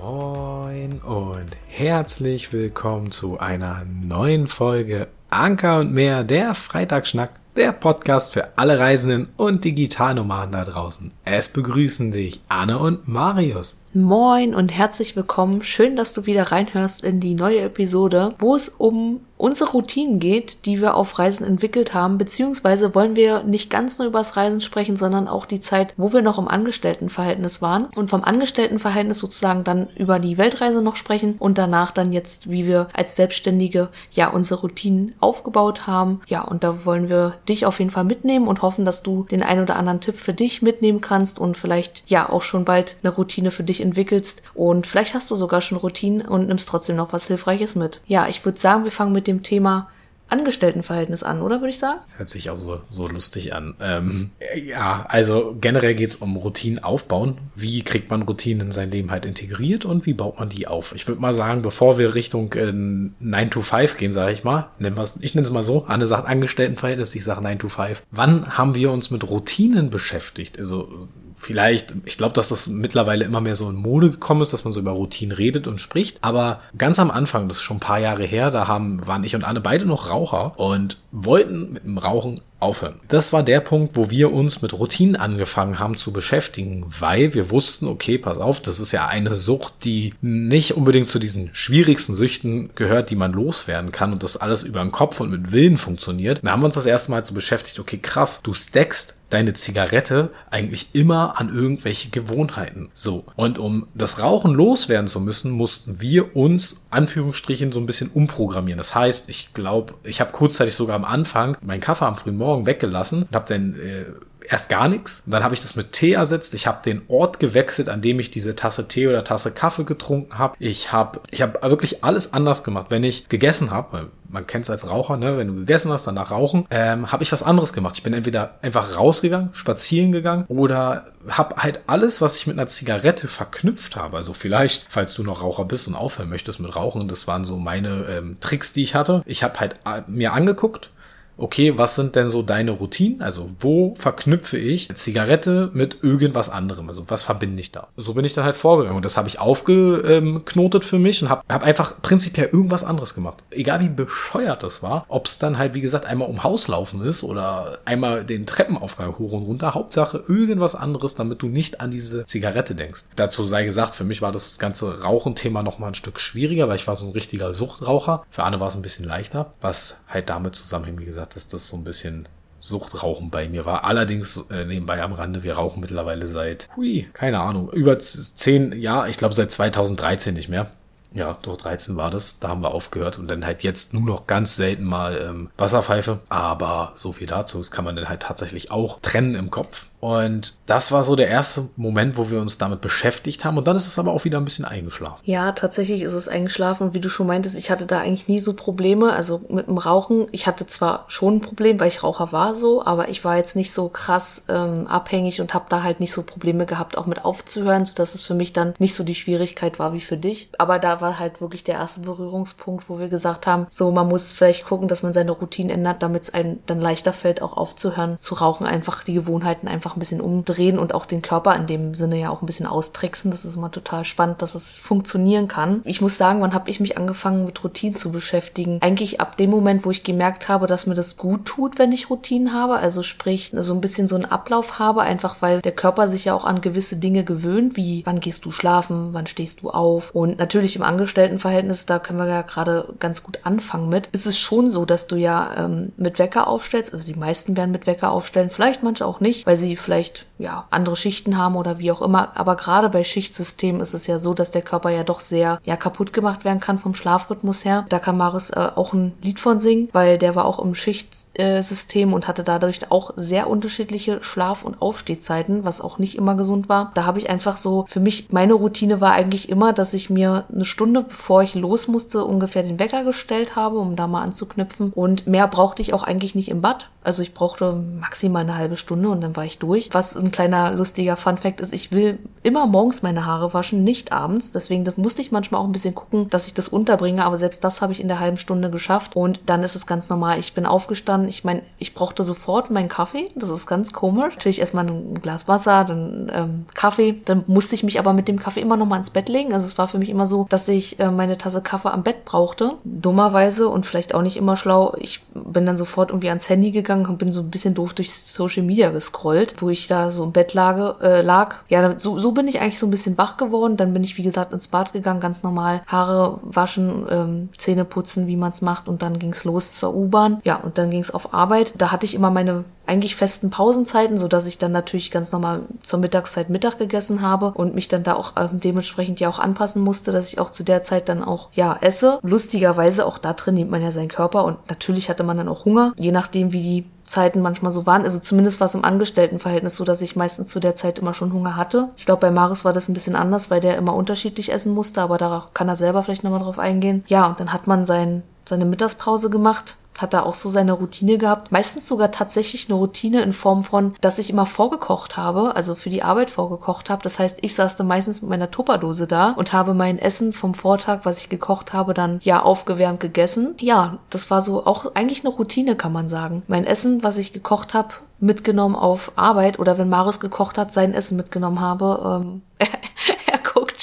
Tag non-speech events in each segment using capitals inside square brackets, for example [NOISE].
Moin und herzlich willkommen zu einer neuen Folge Anker und mehr, der Freitagsschnack, der Podcast für alle Reisenden und Digitalnomaden da draußen. Es begrüßen dich Anne und Marius. Moin und herzlich willkommen. Schön, dass du wieder reinhörst in die neue Episode, wo es um unsere Routinen geht, die wir auf Reisen entwickelt haben, beziehungsweise wollen wir nicht ganz nur über das Reisen sprechen, sondern auch die Zeit, wo wir noch im Angestelltenverhältnis waren und vom Angestelltenverhältnis sozusagen dann über die Weltreise noch sprechen und danach dann jetzt, wie wir als Selbstständige ja unsere Routinen aufgebaut haben. Ja, und da wollen wir dich auf jeden Fall mitnehmen und hoffen, dass du den ein oder anderen Tipp für dich mitnehmen kannst und vielleicht ja auch schon bald eine Routine für dich entwickelst und vielleicht hast du sogar schon Routinen und nimmst trotzdem noch was Hilfreiches mit. Ja, ich würde sagen, wir fangen mit dem Thema Angestelltenverhältnis an, oder würde ich sagen? Das hört sich auch so, so lustig an. Ähm, ja, also generell geht es um Routinen aufbauen. Wie kriegt man Routinen in sein Leben halt integriert und wie baut man die auf? Ich würde mal sagen, bevor wir Richtung äh, 9 to 5 gehen, sage ich mal, ich nenne es mal so, Anne sagt Angestelltenverhältnis, ich sage 9 to 5. Wann haben wir uns mit Routinen beschäftigt? Also vielleicht, ich glaube, dass das mittlerweile immer mehr so in Mode gekommen ist, dass man so über Routinen redet und spricht. Aber ganz am Anfang, das ist schon ein paar Jahre her, da haben, waren ich und Anne beide noch Raucher und wollten mit dem Rauchen aufhören. Das war der Punkt, wo wir uns mit Routinen angefangen haben zu beschäftigen, weil wir wussten, okay, pass auf, das ist ja eine Sucht, die nicht unbedingt zu diesen schwierigsten Süchten gehört, die man loswerden kann und das alles über den Kopf und mit Willen funktioniert. Da haben wir uns das erste Mal so beschäftigt, okay, krass, du stackst deine Zigarette eigentlich immer an irgendwelche Gewohnheiten. So. Und um das Rauchen loswerden zu müssen, mussten wir uns, Anführungsstrichen, so ein bisschen umprogrammieren. Das heißt, ich glaube, ich habe kurzzeitig sogar am Anfang meinen Kaffee am frühen Morgen Morgen weggelassen und habe dann äh, erst gar nichts. Und dann habe ich das mit Tee ersetzt. Ich habe den Ort gewechselt, an dem ich diese Tasse Tee oder Tasse Kaffee getrunken habe. Ich habe ich hab wirklich alles anders gemacht. Wenn ich gegessen habe, man kennt es als Raucher, ne? wenn du gegessen hast, danach rauchen, ähm, habe ich was anderes gemacht. Ich bin entweder einfach rausgegangen, spazieren gegangen oder habe halt alles, was ich mit einer Zigarette verknüpft habe. Also vielleicht, falls du noch Raucher bist und aufhören möchtest mit Rauchen, das waren so meine ähm, Tricks, die ich hatte. Ich habe halt äh, mir angeguckt, okay, was sind denn so deine Routinen? Also wo verknüpfe ich Zigarette mit irgendwas anderem? Also was verbinde ich da? So bin ich dann halt vorgegangen und das habe ich aufgeknotet für mich und habe hab einfach prinzipiell irgendwas anderes gemacht. Egal wie bescheuert das war, ob es dann halt wie gesagt einmal um Haus laufen ist oder einmal den Treppenaufgang hoch und runter. Hauptsache irgendwas anderes, damit du nicht an diese Zigarette denkst. Dazu sei gesagt, für mich war das ganze Rauchenthema noch mal ein Stück schwieriger, weil ich war so ein richtiger Suchtraucher. Für Anne war es ein bisschen leichter, was halt damit zusammenhängt, wie gesagt, gesagt, dass das so ein bisschen Suchtrauchen bei mir war. Allerdings äh, nebenbei am Rande, wir rauchen mittlerweile seit, hui, keine Ahnung, über zehn Jahre, ich glaube seit 2013 nicht mehr. Ja, doch 13 war das. Da haben wir aufgehört und dann halt jetzt nur noch ganz selten mal ähm, Wasserpfeife. Aber so viel dazu. Das kann man dann halt tatsächlich auch trennen im Kopf. Und das war so der erste Moment, wo wir uns damit beschäftigt haben. Und dann ist es aber auch wieder ein bisschen eingeschlafen. Ja, tatsächlich ist es eingeschlafen. Wie du schon meintest, ich hatte da eigentlich nie so Probleme. Also mit dem Rauchen, ich hatte zwar schon ein Problem, weil ich Raucher war so, aber ich war jetzt nicht so krass ähm, abhängig und habe da halt nicht so Probleme gehabt, auch mit aufzuhören, sodass es für mich dann nicht so die Schwierigkeit war wie für dich. Aber da war halt wirklich der erste Berührungspunkt, wo wir gesagt haben, so man muss vielleicht gucken, dass man seine Routine ändert, damit es einem dann leichter fällt, auch aufzuhören zu rauchen, einfach die Gewohnheiten einfach einfach ein bisschen umdrehen und auch den Körper in dem Sinne ja auch ein bisschen austricksen. Das ist immer total spannend, dass es funktionieren kann. Ich muss sagen, wann habe ich mich angefangen mit Routinen zu beschäftigen? Eigentlich ab dem Moment, wo ich gemerkt habe, dass mir das gut tut, wenn ich Routinen habe. Also sprich, so ein bisschen so einen Ablauf habe, einfach weil der Körper sich ja auch an gewisse Dinge gewöhnt, wie wann gehst du schlafen, wann stehst du auf. Und natürlich im Angestelltenverhältnis, da können wir ja gerade ganz gut anfangen mit, ist es schon so, dass du ja ähm, mit Wecker aufstellst. Also die meisten werden mit Wecker aufstellen, vielleicht manche auch nicht, weil sie vielleicht ja andere Schichten haben oder wie auch immer. Aber gerade bei Schichtsystemen ist es ja so, dass der Körper ja doch sehr ja kaputt gemacht werden kann vom Schlafrhythmus her. Da kann Maris äh, auch ein Lied von singen, weil der war auch im Schichtsystem äh, und hatte dadurch auch sehr unterschiedliche Schlaf- und Aufstehzeiten, was auch nicht immer gesund war. Da habe ich einfach so für mich meine Routine war eigentlich immer, dass ich mir eine Stunde bevor ich los musste ungefähr den Wecker gestellt habe, um da mal anzuknüpfen und mehr brauchte ich auch eigentlich nicht im Bad. Also ich brauchte maximal eine halbe Stunde und dann war ich durch. Was ein ein kleiner lustiger Fun-Fact ist, ich will immer morgens meine Haare waschen, nicht abends. Deswegen das musste ich manchmal auch ein bisschen gucken, dass ich das unterbringe. Aber selbst das habe ich in der halben Stunde geschafft. Und dann ist es ganz normal. Ich bin aufgestanden. Ich meine, ich brauchte sofort meinen Kaffee. Das ist ganz komisch. Natürlich erstmal ein Glas Wasser, dann ähm, Kaffee. Dann musste ich mich aber mit dem Kaffee immer noch mal ins Bett legen. Also es war für mich immer so, dass ich äh, meine Tasse Kaffee am Bett brauchte. Dummerweise und vielleicht auch nicht immer schlau. Ich bin dann sofort irgendwie ans Handy gegangen und bin so ein bisschen doof durch Social Media gescrollt, wo ich da so im Bett lag. Äh, lag. Ja, so, so bin ich eigentlich so ein bisschen wach geworden. Dann bin ich, wie gesagt, ins Bad gegangen, ganz normal Haare waschen, ähm, Zähne putzen, wie man es macht. Und dann ging es los zur U-Bahn. Ja, und dann ging es auf Arbeit. Da hatte ich immer meine eigentlich festen Pausenzeiten, so dass ich dann natürlich ganz normal zur Mittagszeit Mittag gegessen habe und mich dann da auch äh, dementsprechend ja auch anpassen musste, dass ich auch zu der Zeit dann auch ja esse. Lustigerweise auch da trainiert man ja seinen Körper und natürlich hatte man dann auch Hunger, je nachdem wie die Zeiten manchmal so waren. Also zumindest war es im Angestelltenverhältnis so, dass ich meistens zu der Zeit immer schon Hunger hatte. Ich glaube, bei Marius war das ein bisschen anders, weil der immer unterschiedlich essen musste, aber da kann er selber vielleicht nochmal drauf eingehen. Ja, und dann hat man sein, seine Mittagspause gemacht hat da auch so seine Routine gehabt. Meistens sogar tatsächlich eine Routine in Form von, dass ich immer vorgekocht habe, also für die Arbeit vorgekocht habe. Das heißt, ich saß dann meistens mit meiner Tupperdose da und habe mein Essen vom Vortag, was ich gekocht habe, dann ja aufgewärmt gegessen. Ja, das war so auch eigentlich eine Routine, kann man sagen. Mein Essen, was ich gekocht habe, mitgenommen auf Arbeit oder wenn Marius gekocht hat, sein Essen mitgenommen habe. Ähm, [LAUGHS]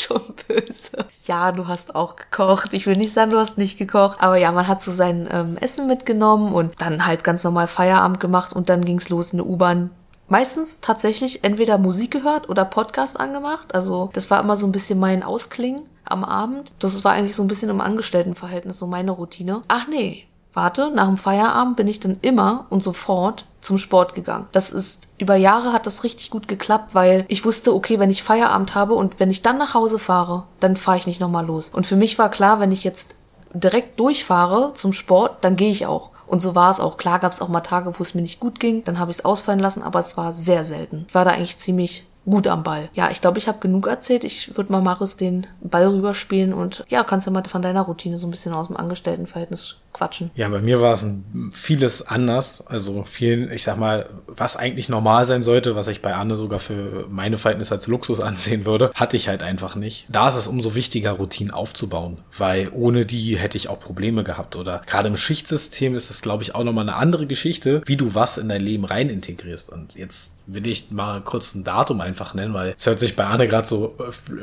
schon böse. Ja, du hast auch gekocht. Ich will nicht sagen, du hast nicht gekocht. Aber ja, man hat so sein ähm, Essen mitgenommen und dann halt ganz normal Feierabend gemacht und dann ging's los in der U-Bahn meistens tatsächlich entweder Musik gehört oder Podcast angemacht. Also das war immer so ein bisschen mein Ausklingen am Abend. Das war eigentlich so ein bisschen im Angestelltenverhältnis so meine Routine. Ach nee, warte, nach dem Feierabend bin ich dann immer und sofort zum Sport gegangen. Das ist, über Jahre hat das richtig gut geklappt, weil ich wusste, okay, wenn ich Feierabend habe und wenn ich dann nach Hause fahre, dann fahre ich nicht nochmal los. Und für mich war klar, wenn ich jetzt direkt durchfahre zum Sport, dann gehe ich auch. Und so war es auch. Klar gab es auch mal Tage, wo es mir nicht gut ging, dann habe ich es ausfallen lassen, aber es war sehr selten. Ich war da eigentlich ziemlich gut am Ball. Ja, ich glaube, ich habe genug erzählt. Ich würde mal Marius den Ball rüberspielen und ja, kannst du mal von deiner Routine so ein bisschen aus dem Angestelltenverhältnis quatschen. Ja, bei mir war es vieles anders. Also viel, ich sag mal, was eigentlich normal sein sollte, was ich bei Anne sogar für meine Verhältnisse als Luxus [LAUGHS] ansehen würde, hatte ich halt einfach nicht. Da ist es umso wichtiger, Routinen aufzubauen, weil ohne die hätte ich auch Probleme gehabt. Oder gerade im Schichtsystem ist es, glaube ich, auch nochmal eine andere Geschichte, wie du was in dein Leben rein integrierst. Und jetzt will ich mal kurz ein Datum einfach nennen, weil es hört sich bei Anne gerade so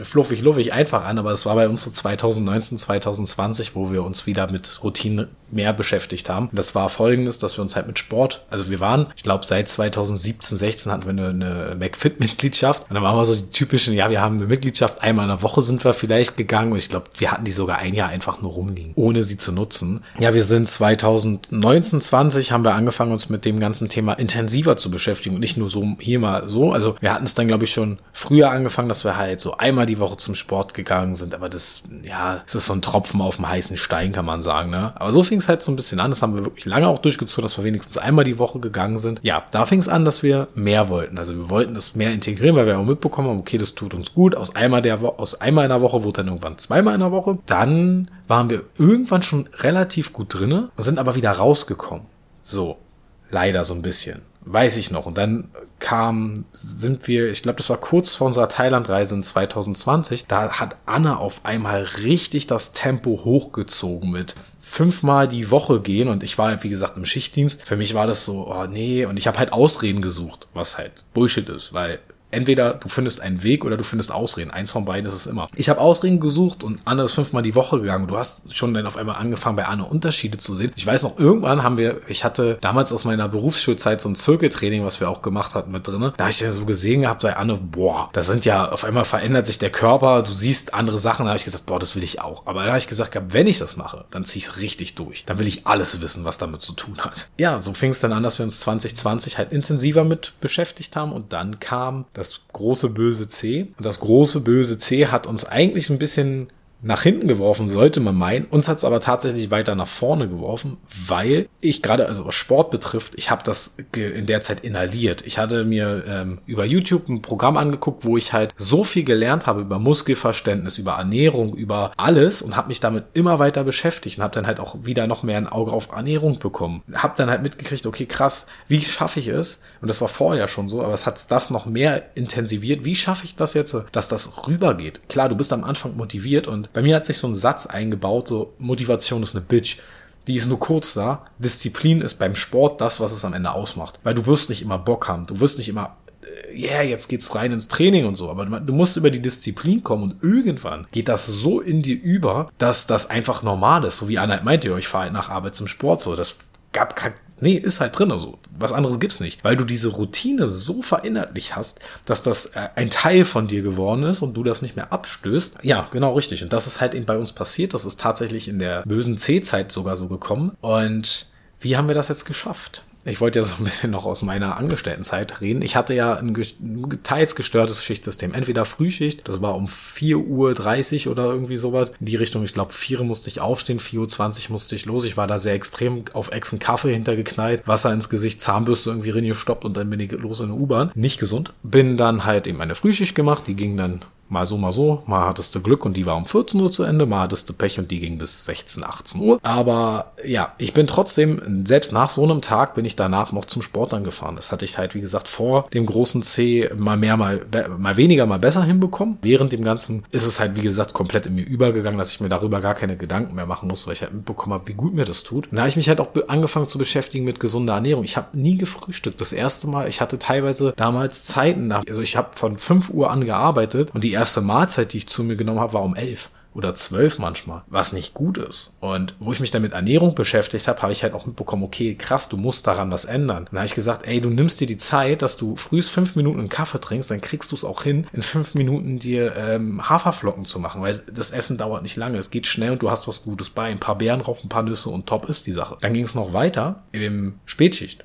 fluffig, luffig einfach an, aber es war bei uns so 2019, 2020, wo wir uns wieder mit Routinen mehr beschäftigt haben. Das war folgendes, dass wir uns halt mit Sport, also wir waren, ich glaube seit 2017, 16 hatten wir eine, eine McFit-Mitgliedschaft und dann waren wir so die typischen, ja, wir haben eine Mitgliedschaft, einmal in der Woche sind wir vielleicht gegangen und ich glaube, wir hatten die sogar ein Jahr einfach nur rumliegen, ohne sie zu nutzen. Ja, wir sind 2019, 20 haben wir angefangen, uns mit dem ganzen Thema intensiver zu beschäftigen und nicht nur so hier mal so. Also wir hatten es dann, glaube ich, schon früher angefangen, dass wir halt so einmal die Woche zum Sport gegangen sind, aber das, ja, es ist so ein Tropfen auf dem heißen Stein, kann man sagen, ne? Aber so fing es halt so ein bisschen an. Das haben wir wirklich lange auch durchgezogen, dass wir wenigstens einmal die Woche gegangen sind. Ja, da fing es an, dass wir mehr wollten. Also wir wollten das mehr integrieren, weil wir auch mitbekommen haben, okay, das tut uns gut. Aus einmal, der aus einmal in der Woche wurde dann irgendwann zweimal in der Woche. Dann waren wir irgendwann schon relativ gut drinne, sind aber wieder rausgekommen. So, leider so ein bisschen. Weiß ich noch. Und dann kam, sind wir, ich glaube, das war kurz vor unserer Thailand-Reise in 2020. Da hat Anna auf einmal richtig das Tempo hochgezogen mit fünfmal die Woche gehen. Und ich war wie gesagt, im Schichtdienst. Für mich war das so, oh nee. Und ich habe halt Ausreden gesucht, was halt Bullshit ist, weil entweder du findest einen Weg oder du findest Ausreden. Eins von beiden ist es immer. Ich habe Ausreden gesucht und Anne ist fünfmal die Woche gegangen. Du hast schon dann auf einmal angefangen, bei Anne Unterschiede zu sehen. Ich weiß noch, irgendwann haben wir, ich hatte damals aus meiner Berufsschulzeit so ein Zirkeltraining, was wir auch gemacht hatten mit drinne. Da habe ich ja so gesehen gehabt bei Anne, boah, da sind ja, auf einmal verändert sich der Körper, du siehst andere Sachen. Da habe ich gesagt, boah, das will ich auch. Aber da habe ich gesagt, wenn ich das mache, dann ziehe ich es richtig durch. Dann will ich alles wissen, was damit zu tun hat. Ja, so fing es dann an, dass wir uns 2020 halt intensiver mit beschäftigt haben und dann kam das große böse C. Und das große böse C hat uns eigentlich ein bisschen nach hinten geworfen, sollte man meinen. Uns hat es aber tatsächlich weiter nach vorne geworfen, weil ich gerade, also was Sport betrifft, ich habe das in der Zeit inhaliert. Ich hatte mir ähm, über YouTube ein Programm angeguckt, wo ich halt so viel gelernt habe über Muskelverständnis, über Ernährung, über alles und habe mich damit immer weiter beschäftigt und habe dann halt auch wieder noch mehr ein Auge auf Ernährung bekommen. Habe dann halt mitgekriegt, okay, krass, wie schaffe ich es? Und das war vorher schon so, aber es hat das noch mehr intensiviert. Wie schaffe ich das jetzt, dass das rübergeht? Klar, du bist am Anfang motiviert und bei mir hat sich so ein Satz eingebaut, so Motivation ist eine Bitch die ist nur kurz da. Disziplin ist beim Sport das, was es am Ende ausmacht. Weil du wirst nicht immer Bock haben. Du wirst nicht immer, ja, yeah, jetzt geht's rein ins Training und so. Aber du musst über die Disziplin kommen und irgendwann geht das so in dir über, dass das einfach normal ist. So wie Anna meinte, ich fahre halt nach Arbeit zum Sport. So, das gab, Nee, ist halt drin. Also was anderes gibt's nicht. Weil du diese Routine so verinnerlicht hast, dass das äh, ein Teil von dir geworden ist und du das nicht mehr abstößt. Ja, genau richtig. Und das ist halt eben bei uns passiert. Das ist tatsächlich in der bösen C-Zeit sogar so gekommen. Und wie haben wir das jetzt geschafft? Ich wollte ja so ein bisschen noch aus meiner Angestelltenzeit reden. Ich hatte ja ein teils gestörtes Schichtsystem. Entweder Frühschicht, das war um 4.30 Uhr oder irgendwie sowas. In die Richtung, ich glaube, 4 Uhr musste ich aufstehen, 4.20 Uhr musste ich los. Ich war da sehr extrem auf Echsen Kaffee hintergeknallt, Wasser ins Gesicht, Zahnbürste irgendwie reingestoppt und dann bin ich los in der U-Bahn. Nicht gesund. Bin dann halt eben eine Frühschicht gemacht, die ging dann Mal so, mal so. Mal hattest du Glück und die war um 14 Uhr zu Ende. Mal hattest du Pech und die ging bis 16, 18 Uhr. Aber ja, ich bin trotzdem, selbst nach so einem Tag bin ich danach noch zum Sport angefahren. Das hatte ich halt, wie gesagt, vor dem großen C mal mehr, mal, mal weniger, mal besser hinbekommen. Während dem Ganzen ist es halt, wie gesagt, komplett in mir übergegangen, dass ich mir darüber gar keine Gedanken mehr machen muss, weil ich halt mitbekommen habe, wie gut mir das tut. Und da habe ich mich halt auch angefangen zu beschäftigen mit gesunder Ernährung. Ich habe nie gefrühstückt. Das erste Mal, ich hatte teilweise damals Zeiten nach, also ich habe von 5 Uhr an gearbeitet und die erste Mahlzeit, die ich zu mir genommen habe, war um elf oder zwölf manchmal, was nicht gut ist. Und wo ich mich dann mit Ernährung beschäftigt habe, habe ich halt auch mitbekommen, okay, krass, du musst daran was ändern. Dann habe ich gesagt, ey, du nimmst dir die Zeit, dass du frühst fünf Minuten einen Kaffee trinkst, dann kriegst du es auch hin, in fünf Minuten dir ähm, Haferflocken zu machen, weil das Essen dauert nicht lange, es geht schnell und du hast was Gutes bei, ein paar Beeren drauf, ein paar Nüsse und top ist die Sache. Dann ging es noch weiter im Spätschicht.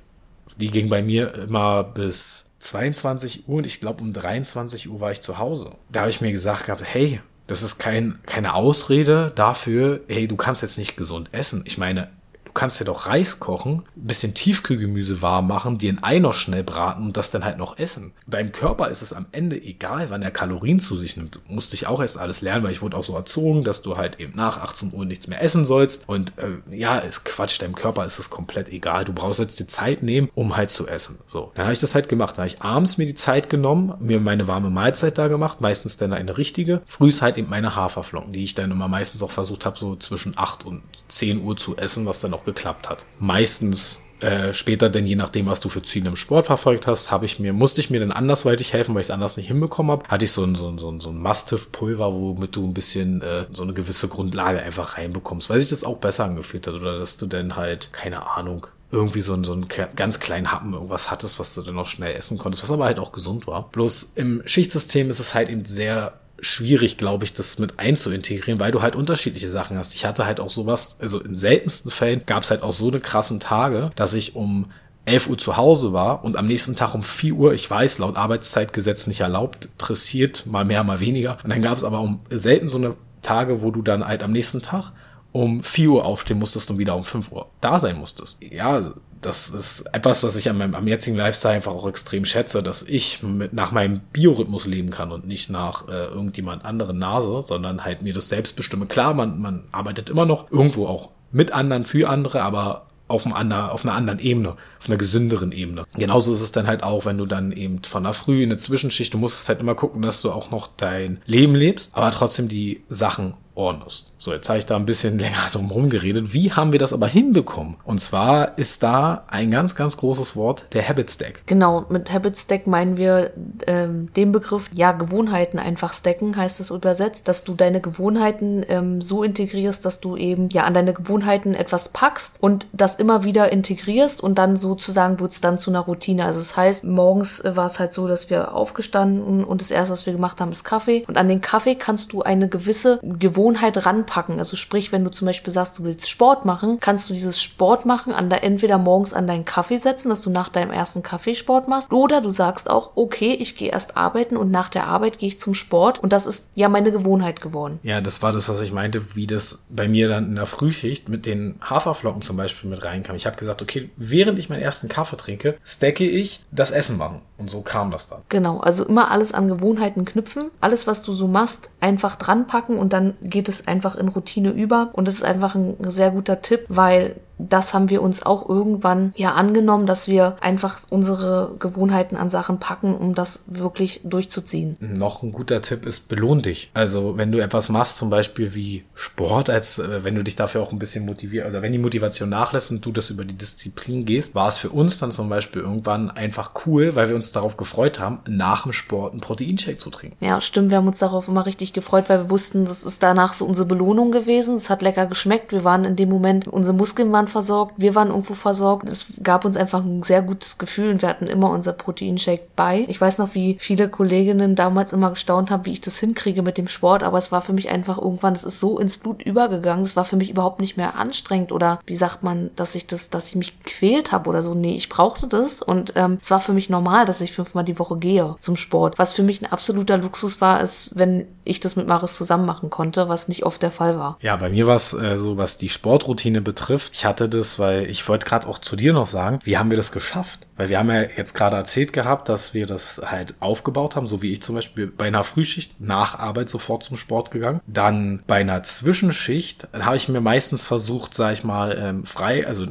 Die ging bei mir immer bis 22 Uhr und ich glaube um 23 Uhr war ich zu Hause. Da habe ich mir gesagt gehabt, hey, das ist kein, keine Ausrede dafür, hey, du kannst jetzt nicht gesund essen. Ich meine, kannst dir doch Reis kochen, bisschen Tiefkühlgemüse warm machen, dir ein Ei noch schnell braten und das dann halt noch essen. Beim Körper ist es am Ende egal, wann er Kalorien zu sich nimmt. Musste ich auch erst alles lernen, weil ich wurde auch so erzogen, dass du halt eben nach 18 Uhr nichts mehr essen sollst. Und äh, ja, ist Quatsch, deinem Körper ist es komplett egal. Du brauchst jetzt die Zeit nehmen, um halt zu essen. So, dann habe ich das halt gemacht. Dann habe ich abends mir die Zeit genommen, mir meine warme Mahlzeit da gemacht, meistens dann eine richtige. Früh ist halt eben meine Haferflocken, die ich dann immer meistens auch versucht habe, so zwischen 8 und 10 Uhr zu essen, was dann auch geklappt hat. Meistens äh, später, denn je nachdem, was du für Ziele im Sport verfolgt hast, habe ich mir, musste ich mir dann andersweitig helfen, weil ich es anders nicht hinbekommen habe. Hatte ich so ein, so ein, so ein, so ein Mastiff-Pulver, womit du ein bisschen äh, so eine gewisse Grundlage einfach reinbekommst, weil sich das auch besser angefühlt hat oder dass du dann halt, keine Ahnung, irgendwie so, ein, so einen ganz kleinen Happen irgendwas hattest, was du dann noch schnell essen konntest, was aber halt auch gesund war. Bloß im Schichtsystem ist es halt eben sehr schwierig, glaube ich, das mit einzuintegrieren, weil du halt unterschiedliche Sachen hast. Ich hatte halt auch sowas, also in seltensten Fällen gab es halt auch so eine krassen Tage, dass ich um 11 Uhr zu Hause war und am nächsten Tag um 4 Uhr, ich weiß, laut Arbeitszeitgesetz nicht erlaubt, dressiert, mal mehr, mal weniger. Und dann gab es aber um selten so eine Tage, wo du dann halt am nächsten Tag um 4 Uhr aufstehen musstest und wieder um 5 Uhr da sein musstest. Ja, das ist etwas, was ich an meinem am jetzigen Lifestyle einfach auch extrem schätze, dass ich mit, nach meinem Biorhythmus leben kann und nicht nach äh, irgendjemand anderen Nase, sondern halt mir das selbst bestimme. Klar, man, man arbeitet immer noch irgendwo auch mit anderen, für andere, aber auf, einem anderen, auf einer anderen Ebene, auf einer gesünderen Ebene. Genauso ist es dann halt auch, wenn du dann eben von der Früh in eine Zwischenschicht, du musst halt immer gucken, dass du auch noch dein Leben lebst, aber trotzdem die Sachen ordnest. So, jetzt habe ich da ein bisschen [LAUGHS] länger drum herum geredet. Wie haben wir das aber hinbekommen? Und zwar ist da ein ganz, ganz großes Wort, der Habit Stack. Genau, mit Habit Stack meinen wir ähm, den Begriff, ja, Gewohnheiten einfach stacken, heißt es übersetzt, dass du deine Gewohnheiten ähm, so integrierst, dass du eben ja an deine Gewohnheiten etwas packst und das immer wieder integrierst und dann sozusagen wird es dann zu einer Routine. Also das heißt, morgens äh, war es halt so, dass wir aufgestanden und das erste, was wir gemacht haben, ist Kaffee. Und an den Kaffee kannst du eine gewisse Gewohnheit Gewohnheit ranpacken. Also sprich, wenn du zum Beispiel sagst, du willst Sport machen, kannst du dieses Sport machen an der, entweder morgens an deinen Kaffee setzen, dass du nach deinem ersten Kaffee Sport machst, oder du sagst auch, okay, ich gehe erst arbeiten und nach der Arbeit gehe ich zum Sport und das ist ja meine Gewohnheit geworden. Ja, das war das, was ich meinte, wie das bei mir dann in der Frühschicht mit den Haferflocken zum Beispiel mit reinkam. Ich habe gesagt, okay, während ich meinen ersten Kaffee trinke, stacke ich das Essen machen. Und so kam das dann. Genau, also immer alles an Gewohnheiten knüpfen. Alles, was du so machst, einfach dran packen und dann geht es einfach in Routine über. Und das ist einfach ein sehr guter Tipp, weil das haben wir uns auch irgendwann ja angenommen, dass wir einfach unsere Gewohnheiten an Sachen packen, um das wirklich durchzuziehen. Noch ein guter Tipp ist, belohn dich. Also wenn du etwas machst, zum Beispiel wie Sport, als äh, wenn du dich dafür auch ein bisschen motivierst, also wenn die Motivation nachlässt und du das über die Disziplin gehst, war es für uns dann zum Beispiel irgendwann einfach cool, weil wir uns darauf gefreut haben, nach dem Sport einen Proteinshake zu trinken. Ja, stimmt. Wir haben uns darauf immer richtig gefreut, weil wir wussten, das ist danach so unsere Belohnung gewesen. Es hat lecker geschmeckt. Wir waren in dem Moment, unsere Muskeln waren versorgt, wir waren irgendwo versorgt. Es gab uns einfach ein sehr gutes Gefühl und wir hatten immer unser Proteinshake bei. Ich weiß noch, wie viele Kolleginnen damals immer gestaunt haben, wie ich das hinkriege mit dem Sport, aber es war für mich einfach irgendwann, es ist so ins Blut übergegangen, es war für mich überhaupt nicht mehr anstrengend oder wie sagt man, dass ich das, dass ich mich quält habe oder so. Nee, ich brauchte das und ähm, es war für mich normal, dass ich fünfmal die Woche gehe zum Sport. Was für mich ein absoluter Luxus war, ist, wenn ich das mit Maris zusammen machen konnte, was nicht oft der Fall war. Ja, bei mir war es äh, so, was die Sportroutine betrifft. Ich hatte das, weil ich wollte gerade auch zu dir noch sagen, wie haben wir das geschafft? Weil wir haben ja jetzt gerade erzählt gehabt, dass wir das halt aufgebaut haben, so wie ich zum Beispiel bei einer Frühschicht nach Arbeit sofort zum Sport gegangen. Dann bei einer Zwischenschicht habe ich mir meistens versucht, sag ich mal, ähm, frei, also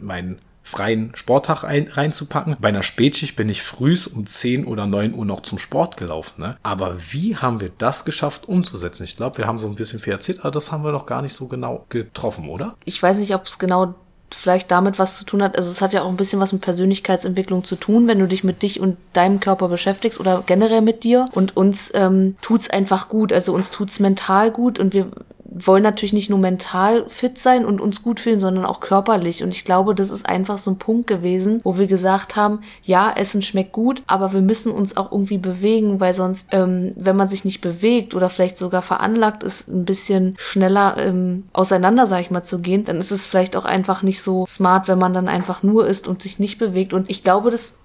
meinen freien Sporttag ein, reinzupacken. Bei einer Spätschicht bin ich frühs um 10 oder 9 Uhr noch zum Sport gelaufen. Ne? Aber wie haben wir das geschafft umzusetzen? Ich glaube, wir haben so ein bisschen viel erzählt, aber das haben wir noch gar nicht so genau getroffen, oder? Ich weiß nicht, ob es genau vielleicht damit was zu tun hat. Also es hat ja auch ein bisschen was mit Persönlichkeitsentwicklung zu tun, wenn du dich mit dich und deinem Körper beschäftigst oder generell mit dir. Und uns ähm, tut's einfach gut. Also uns tut's mental gut und wir wollen natürlich nicht nur mental fit sein und uns gut fühlen, sondern auch körperlich. Und ich glaube, das ist einfach so ein Punkt gewesen, wo wir gesagt haben, ja, Essen schmeckt gut, aber wir müssen uns auch irgendwie bewegen, weil sonst, ähm, wenn man sich nicht bewegt oder vielleicht sogar veranlagt ist, ein bisschen schneller ähm, auseinander, sag ich mal, zu gehen, dann ist es vielleicht auch einfach nicht so smart, wenn man dann einfach nur isst und sich nicht bewegt. Und ich glaube, das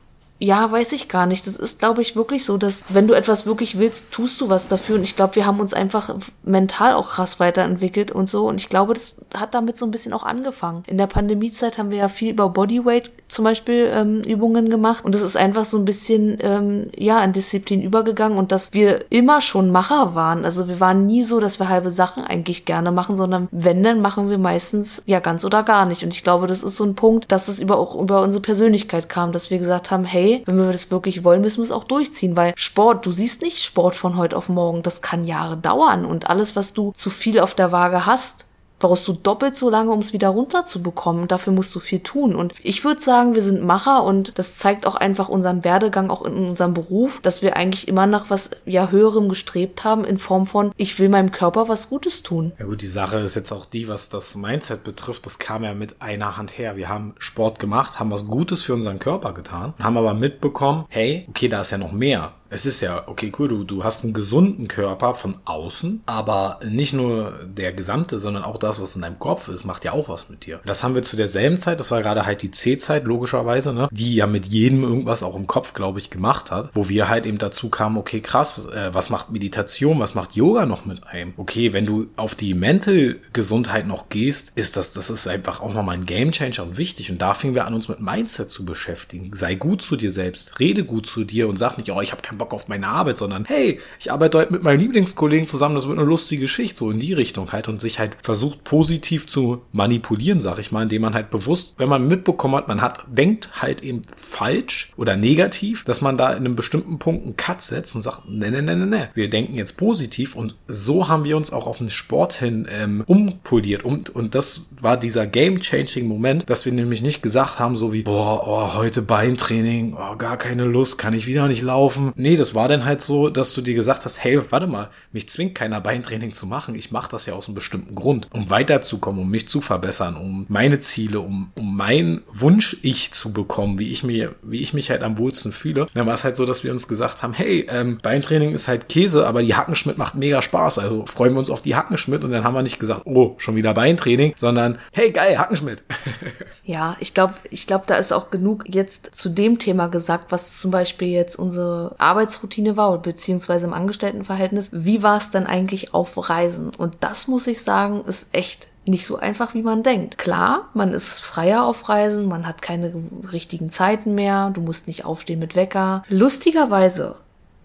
ja, weiß ich gar nicht. Das ist, glaube ich, wirklich so, dass wenn du etwas wirklich willst, tust du was dafür. Und ich glaube, wir haben uns einfach mental auch krass weiterentwickelt und so. Und ich glaube, das hat damit so ein bisschen auch angefangen. In der Pandemiezeit haben wir ja viel über Bodyweight zum Beispiel ähm, Übungen gemacht. Und das ist einfach so ein bisschen, ähm, ja, in Disziplin übergegangen. Und dass wir immer schon Macher waren. Also wir waren nie so, dass wir halbe Sachen eigentlich gerne machen, sondern wenn, dann machen wir meistens ja ganz oder gar nicht. Und ich glaube, das ist so ein Punkt, dass es über, auch über unsere Persönlichkeit kam, dass wir gesagt haben, hey, wenn wir das wirklich wollen, müssen wir es auch durchziehen, weil Sport, du siehst nicht Sport von heute auf morgen, das kann Jahre dauern und alles, was du zu viel auf der Waage hast, brauchst du doppelt so lange, um es wieder runterzubekommen. Dafür musst du viel tun. Und ich würde sagen, wir sind Macher und das zeigt auch einfach unseren Werdegang auch in unserem Beruf, dass wir eigentlich immer nach was ja höherem gestrebt haben in Form von ich will meinem Körper was Gutes tun. Ja gut, die Sache ist jetzt auch die, was das Mindset betrifft, das kam ja mit einer Hand her. Wir haben Sport gemacht, haben was Gutes für unseren Körper getan, haben aber mitbekommen, hey, okay, da ist ja noch mehr es ist ja, okay, cool, du, du hast einen gesunden Körper von außen, aber nicht nur der gesamte, sondern auch das, was in deinem Kopf ist, macht ja auch was mit dir. Das haben wir zu derselben Zeit, das war gerade halt die C-Zeit, logischerweise, ne, die ja mit jedem irgendwas auch im Kopf, glaube ich, gemacht hat, wo wir halt eben dazu kamen, okay, krass, äh, was macht Meditation, was macht Yoga noch mit einem? Okay, wenn du auf die Mental Gesundheit noch gehst, ist das, das ist einfach auch nochmal ein Game Changer und wichtig. Und da fingen wir an, uns mit Mindset zu beschäftigen. Sei gut zu dir selbst, rede gut zu dir und sag nicht, oh, ich habe keinen Bock auf meine Arbeit, sondern hey, ich arbeite heute mit meinem Lieblingskollegen zusammen, das wird eine lustige Geschichte, so in die Richtung halt. Und sich halt versucht positiv zu manipulieren, sag ich mal, indem man halt bewusst, wenn man mitbekommen hat, man hat, denkt halt eben falsch oder negativ, dass man da in einem bestimmten Punkt einen Cut setzt und sagt, ne, ne, ne, ne, ne, wir denken jetzt positiv und so haben wir uns auch auf den Sport hin ähm, umpoliert. Und, und das war dieser game-changing Moment, dass wir nämlich nicht gesagt haben, so wie, boah, oh, heute Beintraining, oh, gar keine Lust, kann ich wieder nicht laufen. Nee, Nee, das war dann halt so, dass du dir gesagt hast, hey, warte mal, mich zwingt keiner Beintraining zu machen. Ich mache das ja aus einem bestimmten Grund, um weiterzukommen, um mich zu verbessern, um meine Ziele, um, um mein Wunsch-Ich zu bekommen, wie ich mir, wie ich mich halt am wohlsten fühle. Dann war es halt so, dass wir uns gesagt haben, hey, ähm, Beintraining ist halt Käse, aber die Hackenschmidt macht mega Spaß. Also freuen wir uns auf die Hackenschmidt und dann haben wir nicht gesagt, oh, schon wieder Beintraining, sondern hey, geil, Hackenschmidt. [LAUGHS] ja, ich glaube, ich glaube, da ist auch genug jetzt zu dem Thema gesagt, was zum Beispiel jetzt unsere Arbeitsroutine war, beziehungsweise im Angestelltenverhältnis. Wie war es denn eigentlich auf Reisen? Und das muss ich sagen, ist echt nicht so einfach, wie man denkt. Klar, man ist freier auf Reisen, man hat keine richtigen Zeiten mehr, du musst nicht aufstehen mit Wecker. Lustigerweise,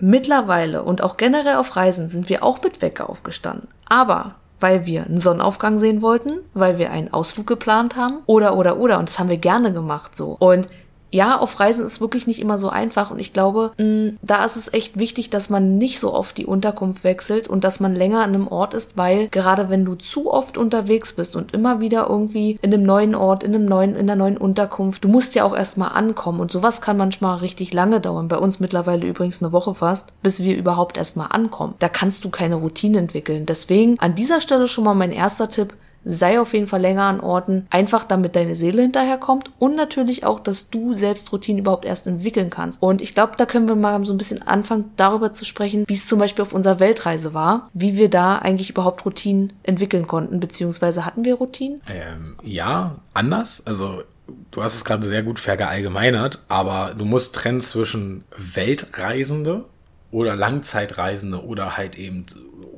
mittlerweile und auch generell auf Reisen sind wir auch mit Wecker aufgestanden. Aber weil wir einen Sonnenaufgang sehen wollten, weil wir einen Ausflug geplant haben oder oder oder und das haben wir gerne gemacht so. Und ja, auf Reisen ist wirklich nicht immer so einfach und ich glaube, mm, da ist es echt wichtig, dass man nicht so oft die Unterkunft wechselt und dass man länger an einem Ort ist, weil gerade wenn du zu oft unterwegs bist und immer wieder irgendwie in einem neuen Ort, in einem neuen, in einer neuen Unterkunft, du musst ja auch erstmal ankommen und sowas kann manchmal richtig lange dauern. Bei uns mittlerweile übrigens eine Woche fast, bis wir überhaupt erstmal ankommen. Da kannst du keine Routine entwickeln. Deswegen an dieser Stelle schon mal mein erster Tipp, sei auf jeden Fall länger an Orten, einfach damit deine Seele hinterherkommt und natürlich auch, dass du selbst Routinen überhaupt erst entwickeln kannst. Und ich glaube, da können wir mal so ein bisschen anfangen, darüber zu sprechen, wie es zum Beispiel auf unserer Weltreise war, wie wir da eigentlich überhaupt Routinen entwickeln konnten, beziehungsweise hatten wir Routinen? Ähm, ja, anders. Also du hast es gerade sehr gut verallgemeinert, aber du musst trennen zwischen Weltreisende oder Langzeitreisende oder halt eben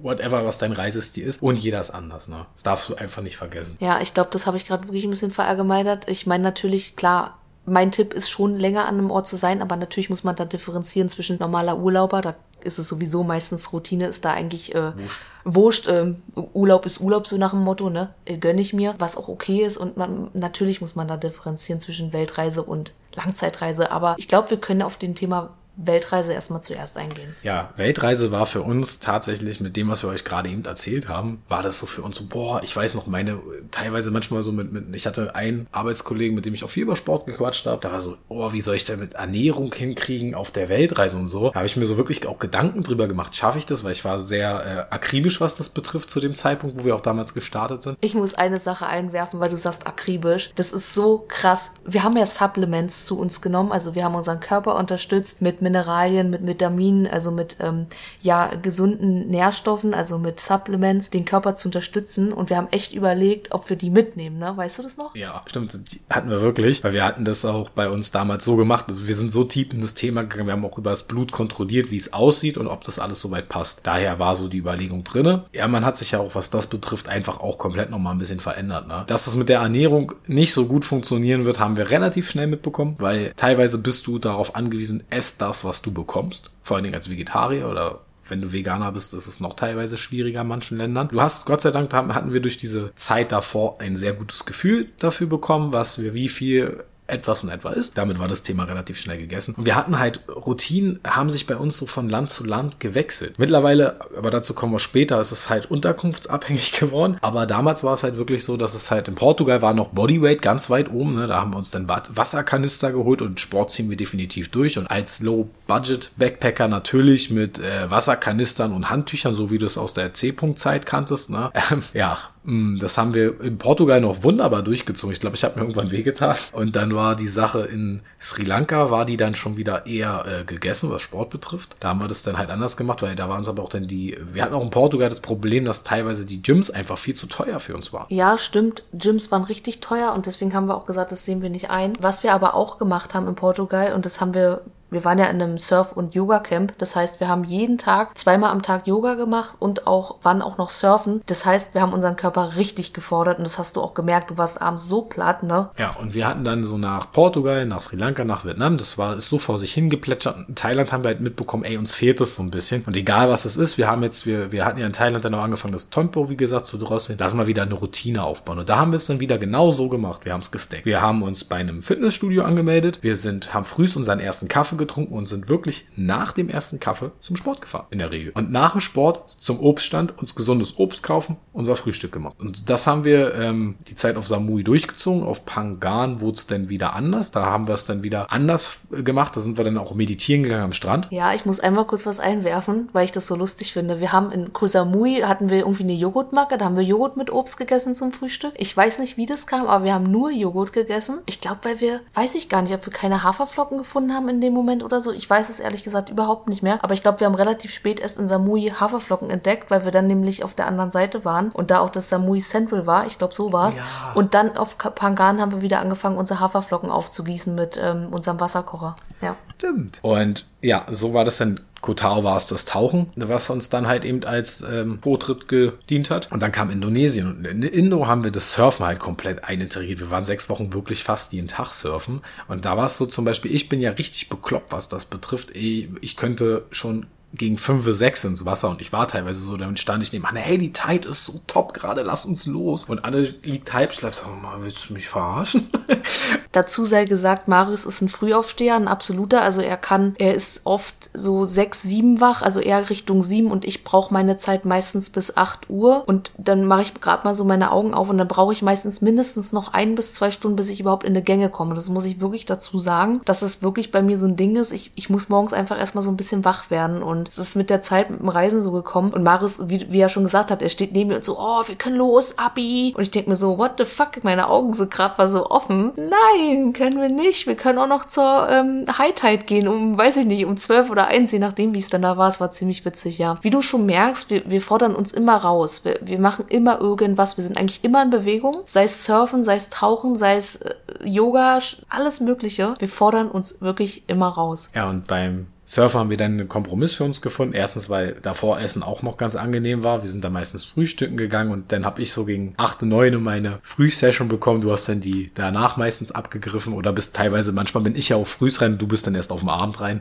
whatever, was dein Reisestil ist. Und jeder ist anders, ne? Das darfst du einfach nicht vergessen. Ja, ich glaube, das habe ich gerade wirklich ein bisschen verallgemeinert. Ich meine natürlich, klar, mein Tipp ist schon länger an einem Ort zu sein, aber natürlich muss man da differenzieren zwischen normaler Urlauber, da ist es sowieso meistens Routine, ist da eigentlich äh, wurscht. wurscht ähm, Urlaub ist Urlaub, so nach dem Motto, ne? Äh, gönne ich mir, was auch okay ist. Und man, natürlich muss man da differenzieren zwischen Weltreise und Langzeitreise. Aber ich glaube, wir können auf den Thema Weltreise erstmal zuerst eingehen. Ja, Weltreise war für uns tatsächlich mit dem, was wir euch gerade eben erzählt haben, war das so für uns so, boah, ich weiß noch meine, teilweise manchmal so mit, mit ich hatte einen Arbeitskollegen, mit dem ich auch viel über Sport gequatscht habe, da war so, oh, wie soll ich denn mit Ernährung hinkriegen auf der Weltreise und so. Da habe ich mir so wirklich auch Gedanken drüber gemacht, schaffe ich das, weil ich war sehr äh, akribisch, was das betrifft zu dem Zeitpunkt, wo wir auch damals gestartet sind. Ich muss eine Sache einwerfen, weil du sagst akribisch. Das ist so krass. Wir haben ja Supplements zu uns genommen, also wir haben unseren Körper unterstützt mit Mineralien, mit Vitaminen, also mit ähm, ja gesunden Nährstoffen, also mit Supplements, den Körper zu unterstützen. Und wir haben echt überlegt, ob wir die mitnehmen, ne? Weißt du das noch? Ja, stimmt. Hatten wir wirklich, weil wir hatten das auch bei uns damals so gemacht. Also wir sind so tief in das Thema gegangen, wir haben auch über das Blut kontrolliert, wie es aussieht und ob das alles soweit passt. Daher war so die Überlegung drinne. Ja, man hat sich ja auch, was das betrifft, einfach auch komplett nochmal ein bisschen verändert. Ne? Dass es mit der Ernährung nicht so gut funktionieren wird, haben wir relativ schnell mitbekommen, weil teilweise bist du darauf angewiesen, ess das, was du bekommst. Vor allen Dingen als Vegetarier oder wenn du Veganer bist, ist es noch teilweise schwieriger in manchen Ländern. Du hast, Gott sei Dank, hatten wir durch diese Zeit davor ein sehr gutes Gefühl dafür bekommen, was wir wie viel etwas in etwa ist. Damit war das Thema relativ schnell gegessen. Und wir hatten halt Routinen, haben sich bei uns so von Land zu Land gewechselt. Mittlerweile, aber dazu kommen wir später, ist es halt unterkunftsabhängig [LAUGHS] geworden. Aber damals war es halt wirklich so, dass es halt in Portugal war noch Bodyweight ganz weit oben. Ne? Da haben wir uns dann Wasserkanister geholt und Sport ziehen wir definitiv durch. Und als Low-Budget-Backpacker natürlich mit äh, Wasserkanistern und Handtüchern, so wie du es aus der C-Punkt-Zeit kanntest. Ne? [LAUGHS] Ähm, ja, das haben wir in Portugal noch wunderbar durchgezogen. Ich glaube, ich habe mir irgendwann wehgetan. Und dann war die Sache in Sri Lanka, war die dann schon wieder eher äh, gegessen, was Sport betrifft. Da haben wir das dann halt anders gemacht, weil da waren es aber auch dann die, wir hatten auch in Portugal das Problem, dass teilweise die Gyms einfach viel zu teuer für uns waren. Ja, stimmt. Gyms waren richtig teuer und deswegen haben wir auch gesagt, das sehen wir nicht ein. Was wir aber auch gemacht haben in Portugal und das haben wir wir waren ja in einem Surf- und Yoga-Camp. Das heißt, wir haben jeden Tag, zweimal am Tag Yoga gemacht und auch, waren auch noch surfen. Das heißt, wir haben unseren Körper richtig gefordert und das hast du auch gemerkt. Du warst abends so platt, ne? Ja, und wir hatten dann so nach Portugal, nach Sri Lanka, nach Vietnam. Das war, ist so vor sich hingeplätschert. In Thailand haben wir halt mitbekommen, ey, uns fehlt das so ein bisschen. Und egal was es ist, wir haben jetzt, wir, wir hatten ja in Thailand dann auch angefangen, das Tempo, wie gesagt, zu drosseln. Lass mal wieder eine Routine aufbauen. Und da haben wir es dann wieder genau so gemacht. Wir haben es gesteckt. Wir haben uns bei einem Fitnessstudio angemeldet. Wir sind, haben frühst unseren ersten Kaffee getrunken und sind wirklich nach dem ersten Kaffee zum Sport gefahren, in der Regel. Und nach dem Sport zum Obststand uns gesundes Obst kaufen, unser Frühstück gemacht. Und das haben wir ähm, die Zeit auf Samui durchgezogen. Auf Pangan wurde es dann wieder anders. Da haben wir es dann wieder anders gemacht. Da sind wir dann auch meditieren gegangen am Strand. Ja, ich muss einmal kurz was einwerfen, weil ich das so lustig finde. Wir haben in Koh hatten wir irgendwie eine Joghurtmarke, da haben wir Joghurt mit Obst gegessen zum Frühstück. Ich weiß nicht, wie das kam, aber wir haben nur Joghurt gegessen. Ich glaube, weil wir, weiß ich gar nicht, ob wir keine Haferflocken gefunden haben in dem Moment oder so. Ich weiß es ehrlich gesagt überhaupt nicht mehr. Aber ich glaube, wir haben relativ spät erst in Samui Haferflocken entdeckt, weil wir dann nämlich auf der anderen Seite waren und da auch das Samui Central war. Ich glaube, so war es. Ja. Und dann auf Pangan haben wir wieder angefangen, unsere Haferflocken aufzugießen mit ähm, unserem Wasserkocher. Ja. Stimmt. Und ja, so war das dann. Kotao war es das Tauchen, was uns dann halt eben als ähm, Vortritt gedient hat. Und dann kam Indonesien. Und in Indo haben wir das Surfen halt komplett einintegriert. Wir waren sechs Wochen wirklich fast jeden Tag surfen. Und da war es so zum Beispiel, ich bin ja richtig bekloppt, was das betrifft. Ich könnte schon gegen 5, 6 ins Wasser und ich war teilweise so, dann stand ich neben hey, die Tide ist so top gerade, lass uns los. Und Anne liegt halb schlapp, sag mal, willst du mich verarschen? [LAUGHS] Dazu sei gesagt, Marius ist ein Frühaufsteher, ein absoluter, also er kann, er ist oft so 6, 7 wach, also eher Richtung 7 und ich brauche meine Zeit meistens bis 8 Uhr und dann mache ich gerade mal so meine Augen auf und dann brauche ich meistens mindestens noch ein bis zwei Stunden, bis ich überhaupt in eine Gänge komme. Das muss ich wirklich dazu sagen, dass es wirklich bei mir so ein Ding ist. Ich, ich muss morgens einfach erstmal so ein bisschen wach werden und es ist mit der Zeit mit dem Reisen so gekommen und Marius, wie, wie er schon gesagt hat, er steht neben mir und so, oh, wir können los, Abi. Und ich denke mir so, what the fuck, meine Augen sind gerade mal so offen. Nein, können wir nicht. Wir können auch noch zur ähm, High Tide gehen, um, weiß ich nicht, um 12 oder 1, je nachdem, wie es dann da war. Es war ziemlich witzig, ja. Wie du schon merkst, wir, wir fordern uns immer raus. Wir, wir machen immer irgendwas. Wir sind eigentlich immer in Bewegung. Sei es Surfen, sei es Tauchen, sei es äh, Yoga, alles Mögliche. Wir fordern uns wirklich immer raus. Ja, und beim Surfer haben wir dann einen Kompromiss für uns gefunden. Erstens, weil davor Essen auch noch ganz angenehm war. Wir sind da meistens frühstücken gegangen und dann habe ich so gegen 8, 9 meine Frühsession bekommen. Du hast dann die danach meistens abgegriffen oder bist teilweise, manchmal bin ich ja auch früh rein, du bist dann erst auf dem Abend rein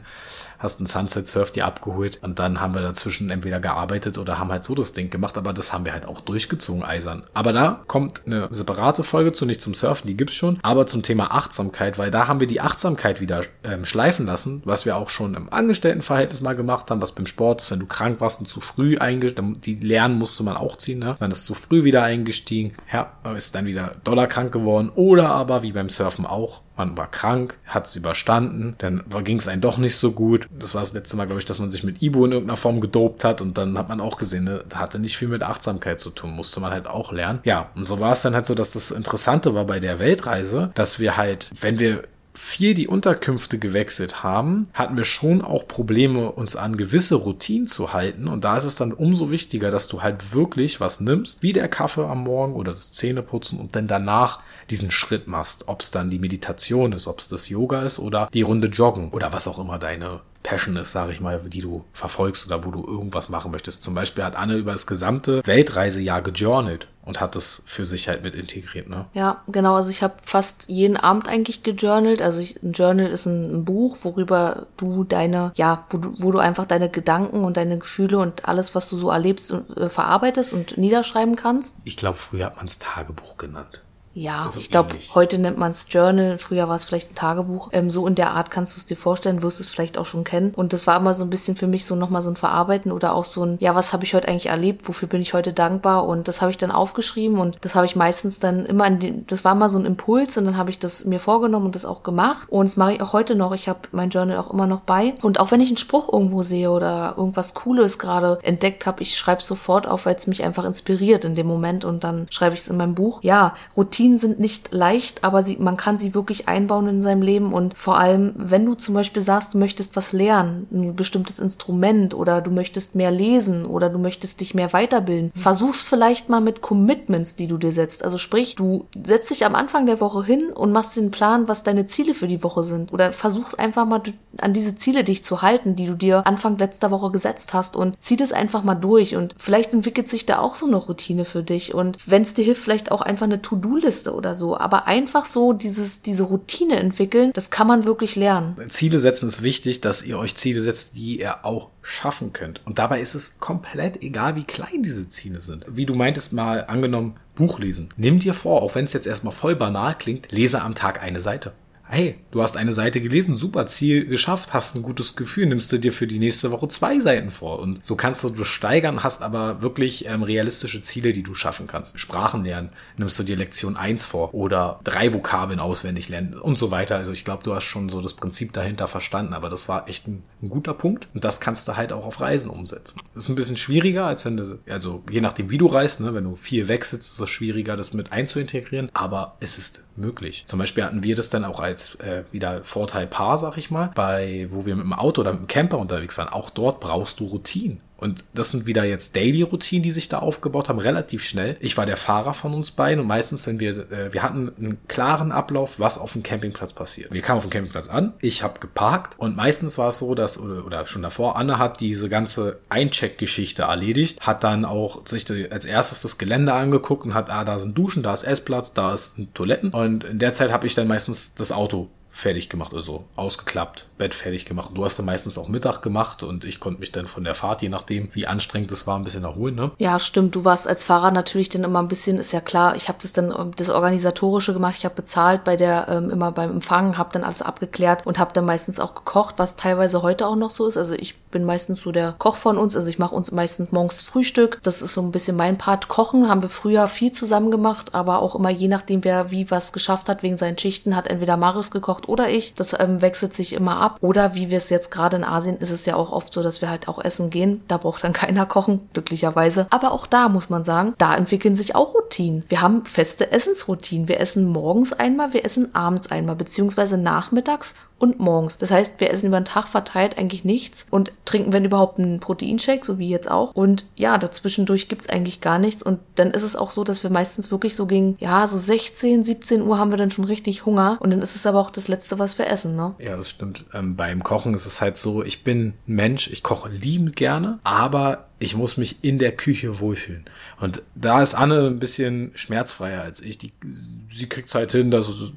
hast einen Sunset Surf dir abgeholt und dann haben wir dazwischen entweder gearbeitet oder haben halt so das Ding gemacht, aber das haben wir halt auch durchgezogen, eisern. Aber da kommt eine separate Folge zu, nicht zum Surfen, die gibt's schon, aber zum Thema Achtsamkeit, weil da haben wir die Achtsamkeit wieder ähm, schleifen lassen, was wir auch schon im Angestelltenverhältnis mal gemacht haben, was beim Sport ist, wenn du krank warst und zu früh eingestiegen, die Lernen musste man auch ziehen, ne? Dann ist zu früh wieder eingestiegen, ja, ist dann wieder dollarkrank geworden oder aber wie beim Surfen auch, man war krank, hat es überstanden, dann ging es einem doch nicht so gut. Das war das letzte Mal, glaube ich, dass man sich mit Ibu in irgendeiner Form gedopt hat und dann hat man auch gesehen, ne, hatte nicht viel mit Achtsamkeit zu tun, musste man halt auch lernen. Ja, und so war es dann halt so, dass das Interessante war bei der Weltreise, dass wir halt, wenn wir viel die Unterkünfte gewechselt haben, hatten wir schon auch Probleme, uns an gewisse Routinen zu halten. Und da ist es dann umso wichtiger, dass du halt wirklich was nimmst, wie der Kaffee am Morgen oder das Zähneputzen und dann danach diesen Schritt machst. Ob es dann die Meditation ist, ob es das Yoga ist oder die Runde Joggen oder was auch immer deine Passion ist, sage ich mal, die du verfolgst oder wo du irgendwas machen möchtest. Zum Beispiel hat Anne über das gesamte Weltreisejahr gejournalt und hat das für sich halt mit integriert, ne? Ja, genau. Also ich habe fast jeden Abend eigentlich gejournalt. Also ich, ein Journal ist ein, ein, Buch, worüber du deine, ja, wo du, wo du einfach deine Gedanken und deine Gefühle und alles, was du so erlebst, äh, verarbeitest und niederschreiben kannst. Ich glaube, früher hat man es Tagebuch genannt. Ja, also ich glaube, heute nennt man es Journal, früher war es vielleicht ein Tagebuch. Ähm, so in der Art kannst du es dir vorstellen, wirst es vielleicht auch schon kennen. Und das war immer so ein bisschen für mich so nochmal so ein Verarbeiten oder auch so ein, ja, was habe ich heute eigentlich erlebt, wofür bin ich heute dankbar? Und das habe ich dann aufgeschrieben und das habe ich meistens dann immer in dem, das war mal so ein Impuls und dann habe ich das mir vorgenommen und das auch gemacht. Und das mache ich auch heute noch. Ich habe mein Journal auch immer noch bei. Und auch wenn ich einen Spruch irgendwo sehe oder irgendwas Cooles gerade entdeckt habe, ich schreibe sofort auf, weil es mich einfach inspiriert in dem Moment und dann schreibe ich es in meinem Buch. Ja, Routine Routinen sind nicht leicht, aber sie, man kann sie wirklich einbauen in seinem Leben. Und vor allem, wenn du zum Beispiel sagst, du möchtest was lernen, ein bestimmtes Instrument oder du möchtest mehr lesen oder du möchtest dich mehr weiterbilden, versuch's vielleicht mal mit Commitments, die du dir setzt. Also sprich, du setzt dich am Anfang der Woche hin und machst den Plan, was deine Ziele für die Woche sind. Oder versuch's einfach mal an diese Ziele dich zu halten, die du dir Anfang letzter Woche gesetzt hast und zieh das einfach mal durch. Und vielleicht entwickelt sich da auch so eine Routine für dich. Und wenn es dir hilft, vielleicht auch einfach eine To-Do-Liste Liste oder so, aber einfach so dieses, diese Routine entwickeln, das kann man wirklich lernen. Ziele setzen ist wichtig, dass ihr euch Ziele setzt, die ihr auch schaffen könnt. Und dabei ist es komplett egal, wie klein diese Ziele sind. Wie du meintest mal angenommen, Buch lesen. Nimm dir vor, auch wenn es jetzt erstmal voll banal klingt, lese am Tag eine Seite hey, du hast eine Seite gelesen, super, Ziel geschafft, hast ein gutes Gefühl, nimmst du dir für die nächste Woche zwei Seiten vor. Und so kannst du steigern, hast aber wirklich ähm, realistische Ziele, die du schaffen kannst. Sprachen lernen, nimmst du dir Lektion 1 vor oder drei Vokabeln auswendig lernen und so weiter. Also ich glaube, du hast schon so das Prinzip dahinter verstanden, aber das war echt ein, ein guter Punkt. Und das kannst du halt auch auf Reisen umsetzen. Das ist ein bisschen schwieriger, als wenn du, also je nachdem, wie du reist, ne, wenn du viel wegsitzt, ist es schwieriger, das mit einzuintegrieren, aber es ist möglich. Zum Beispiel hatten wir das dann auch als äh, wieder Vorteil Paar, sag ich mal, bei, wo wir mit dem Auto oder mit dem Camper unterwegs waren. Auch dort brauchst du Routinen. Und das sind wieder jetzt Daily-Routinen, die sich da aufgebaut haben, relativ schnell. Ich war der Fahrer von uns beiden und meistens, wenn wir, äh, wir hatten einen klaren Ablauf, was auf dem Campingplatz passiert. Wir kamen auf dem Campingplatz an, ich habe geparkt und meistens war es so, dass, oder, oder schon davor, Anne hat diese ganze Eincheck-Geschichte erledigt, hat dann auch sich als erstes das Gelände angeguckt und hat, ah, da sind Duschen, da ist Essplatz, da ist Toiletten. Und in der Zeit habe ich dann meistens das Auto fertig gemacht, also ausgeklappt, Bett fertig gemacht. Du hast dann meistens auch Mittag gemacht und ich konnte mich dann von der Fahrt, je nachdem, wie anstrengend es war, ein bisschen erholen. Ne? Ja, stimmt. Du warst als Fahrer natürlich dann immer ein bisschen, ist ja klar, ich habe das dann ähm, das Organisatorische gemacht, ich habe bezahlt bei der, ähm, immer beim Empfang, habe dann alles abgeklärt und habe dann meistens auch gekocht, was teilweise heute auch noch so ist. Also ich bin meistens so der Koch von uns, also ich mache uns meistens morgens Frühstück. Das ist so ein bisschen mein Part. Kochen haben wir früher viel zusammen gemacht, aber auch immer je nachdem, wer wie was geschafft hat wegen seinen Schichten, hat entweder Marius gekocht oder ich. Das ähm, wechselt sich immer ab. Oder wie wir es jetzt gerade in Asien ist es ja auch oft so, dass wir halt auch essen gehen. Da braucht dann [LAUGHS] keiner kochen, glücklicherweise. Aber auch da muss man sagen, da entwickeln sich auch Routinen. Wir haben feste Essensroutinen. Wir essen morgens einmal, wir essen abends einmal, beziehungsweise nachmittags und morgens. Das heißt, wir essen über den Tag verteilt eigentlich nichts und trinken, wenn überhaupt, einen Proteinshake, so wie jetzt auch. Und ja, dazwischendurch gibt's eigentlich gar nichts. Und dann ist es auch so, dass wir meistens wirklich so gegen, ja, so 16, 17 Uhr haben wir dann schon richtig Hunger. Und dann ist es aber auch das Letzte, was wir essen, ne? Ja, das stimmt. Ähm, beim Kochen ist es halt so, ich bin Mensch, ich koche liebend gerne, aber ich muss mich in der Küche wohlfühlen. Und da ist Anne ein bisschen schmerzfreier als ich. Die, sie kriegt halt hin, dass es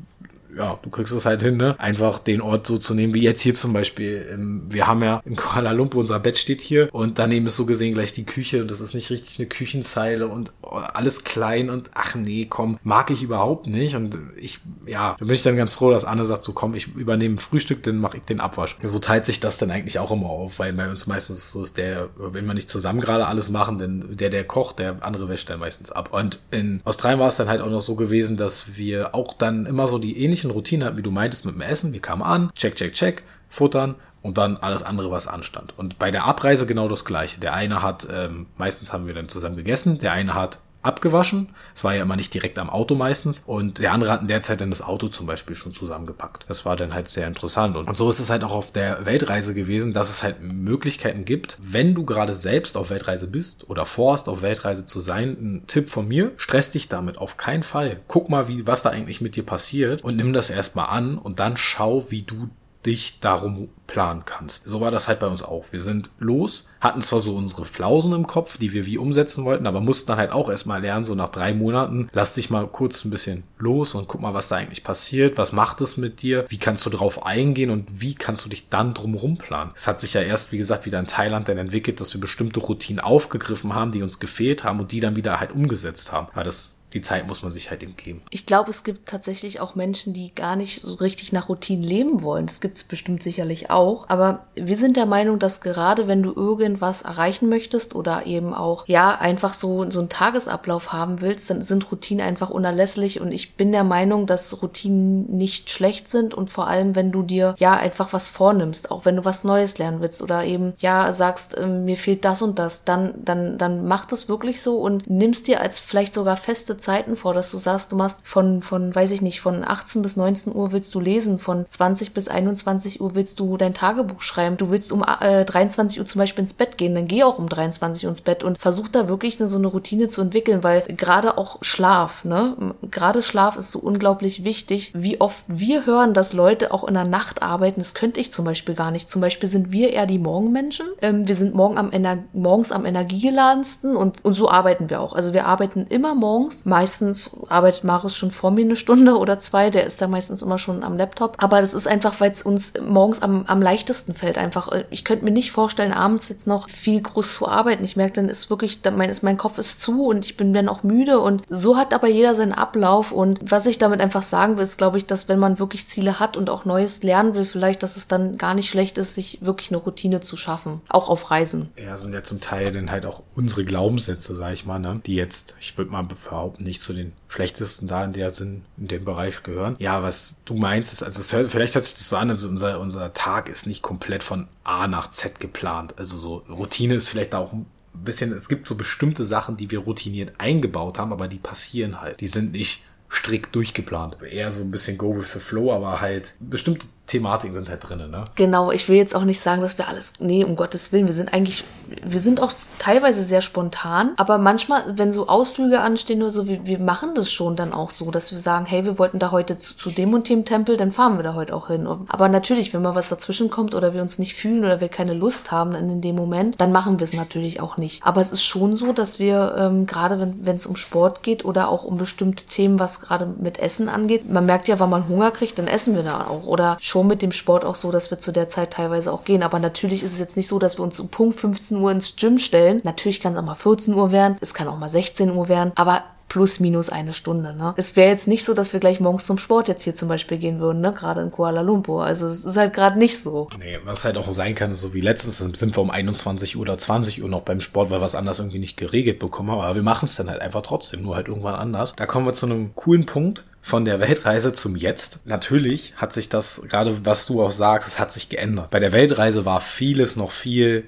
ja, du kriegst es halt hin, ne? Einfach den Ort so zu nehmen, wie jetzt hier zum Beispiel. Ähm, wir haben ja in Kuala Lumpur, unser Bett steht hier und daneben ist so gesehen gleich die Küche und das ist nicht richtig eine Küchenzeile und alles klein und ach nee, komm, mag ich überhaupt nicht und ich, ja, da bin ich dann ganz froh, dass Anne sagt, so komm, ich übernehme Frühstück, dann mache ich den Abwasch. So teilt sich das dann eigentlich auch immer auf, weil bei uns meistens so ist der, wenn wir nicht zusammen gerade alles machen, dann der, der kocht, der andere wäscht dann meistens ab. Und in Australien war es dann halt auch noch so gewesen, dass wir auch dann immer so die ähnlichen ähnlichen Routine hatten, wie du meintest, mit dem Essen. Wir kamen an, check, check, check, futtern und dann alles andere, was anstand. Und bei der Abreise genau das gleiche. Der eine hat, ähm, meistens haben wir dann zusammen gegessen, der eine hat abgewaschen. Es war ja immer nicht direkt am Auto meistens. Und der andere hat in der Zeit dann das Auto zum Beispiel schon zusammengepackt. Das war dann halt sehr interessant. Und, so ist es halt auch auf der Weltreise gewesen, dass es halt Möglichkeiten gibt, wenn du gerade selbst auf Weltreise bist oder vorhast, auf Weltreise zu sein. Ein Tipp von mir, stress dich damit auf keinen Fall. Guck mal, wie, was da eigentlich mit dir passiert und nimm das erstmal an und dann schau, wie du dich darum planen kannst. So war das halt bei uns auch. Wir sind los, hatten zwar so unsere Flausen im Kopf, die wir wie umsetzen wollten, aber mussten dann halt auch erstmal lernen, so nach drei Monaten, lass dich mal kurz ein bisschen los und guck mal, was da eigentlich passiert, was macht es mit dir, wie kannst du drauf eingehen und wie kannst du dich dann drumherum planen. Es hat sich ja erst, wie gesagt, wieder in Thailand dann entwickelt, dass wir bestimmte Routinen aufgegriffen haben, die uns gefehlt haben und die dann wieder halt umgesetzt haben. Aber das die Zeit muss man sich halt eben geben. Ich glaube, es gibt tatsächlich auch Menschen, die gar nicht so richtig nach Routinen leben wollen. Das gibt es bestimmt sicherlich auch. Aber wir sind der Meinung, dass gerade wenn du irgendwas erreichen möchtest oder eben auch, ja, einfach so, so einen Tagesablauf haben willst, dann sind Routinen einfach unerlässlich. Und ich bin der Meinung, dass Routinen nicht schlecht sind und vor allem, wenn du dir, ja, einfach was vornimmst, auch wenn du was Neues lernen willst oder eben, ja, sagst, äh, mir fehlt das und das, dann, dann, dann mach das wirklich so und nimmst dir als vielleicht sogar feste Zeiten vor, dass du sagst, du machst von, von, weiß ich nicht, von 18 bis 19 Uhr willst du lesen, von 20 bis 21 Uhr willst du dein Tagebuch schreiben, du willst um äh, 23 Uhr zum Beispiel ins Bett gehen, dann geh auch um 23 Uhr ins Bett und versuch da wirklich so eine Routine zu entwickeln, weil gerade auch Schlaf, ne, gerade Schlaf ist so unglaublich wichtig, wie oft wir hören, dass Leute auch in der Nacht arbeiten, das könnte ich zum Beispiel gar nicht. Zum Beispiel sind wir eher die Morgenmenschen, ähm, wir sind morgen am Ener morgens am energiegeladensten und, und so arbeiten wir auch. Also wir arbeiten immer morgens, Meistens arbeitet Marius schon vor mir eine Stunde oder zwei. Der ist da meistens immer schon am Laptop. Aber das ist einfach, weil es uns morgens am, am leichtesten fällt. Einfach, ich könnte mir nicht vorstellen, abends jetzt noch viel groß zu arbeiten. Ich merke, dann ist wirklich, dann mein, ist, mein Kopf ist zu und ich bin dann auch müde. Und so hat aber jeder seinen Ablauf. Und was ich damit einfach sagen will, ist, glaube ich, dass wenn man wirklich Ziele hat und auch Neues lernen will, vielleicht, dass es dann gar nicht schlecht ist, sich wirklich eine Routine zu schaffen. Auch auf Reisen. Ja, sind ja zum Teil dann halt auch unsere Glaubenssätze, sag ich mal, ne? die jetzt, ich würde mal behaupten, nicht zu den schlechtesten da in der Sinn, in dem Bereich gehören. Ja, was du meinst, ist, also hört, vielleicht hört sich das so an, also unser, unser Tag ist nicht komplett von A nach Z geplant. Also so Routine ist vielleicht auch ein bisschen, es gibt so bestimmte Sachen, die wir routiniert eingebaut haben, aber die passieren halt. Die sind nicht strikt durchgeplant. Eher so ein bisschen go with the flow, aber halt bestimmte Thematiken sind halt drin, ne? Genau, ich will jetzt auch nicht sagen, dass wir alles, nee, um Gottes Willen, wir sind eigentlich, wir sind auch teilweise sehr spontan, aber manchmal, wenn so Ausflüge anstehen oder so, wir, wir machen das schon dann auch so, dass wir sagen, hey, wir wollten da heute zu, zu dem und dem Tempel, dann fahren wir da heute auch hin. Aber natürlich, wenn mal was dazwischen kommt oder wir uns nicht fühlen oder wir keine Lust haben in dem Moment, dann machen wir es natürlich auch nicht. Aber es ist schon so, dass wir, ähm, gerade wenn es um Sport geht oder auch um bestimmte Themen, was gerade mit Essen angeht, man merkt ja, wenn man Hunger kriegt, dann essen wir da auch. Oder schon mit dem Sport auch so, dass wir zu der Zeit teilweise auch gehen. Aber natürlich ist es jetzt nicht so, dass wir uns um Punkt 15 Uhr ins Gym stellen. Natürlich kann es auch mal 14 Uhr werden, es kann auch mal 16 Uhr werden, aber plus minus eine Stunde. Ne? Es wäre jetzt nicht so, dass wir gleich morgens zum Sport jetzt hier zum Beispiel gehen würden, ne? gerade in Kuala Lumpur. Also es ist halt gerade nicht so. Nee, was halt auch sein kann, so wie letztens sind wir um 21 Uhr oder 20 Uhr noch beim Sport, weil wir es anders irgendwie nicht geregelt bekommen haben. Aber wir machen es dann halt einfach trotzdem, nur halt irgendwann anders. Da kommen wir zu einem coolen Punkt von der Weltreise zum Jetzt. Natürlich hat sich das, gerade was du auch sagst, es hat sich geändert. Bei der Weltreise war vieles noch viel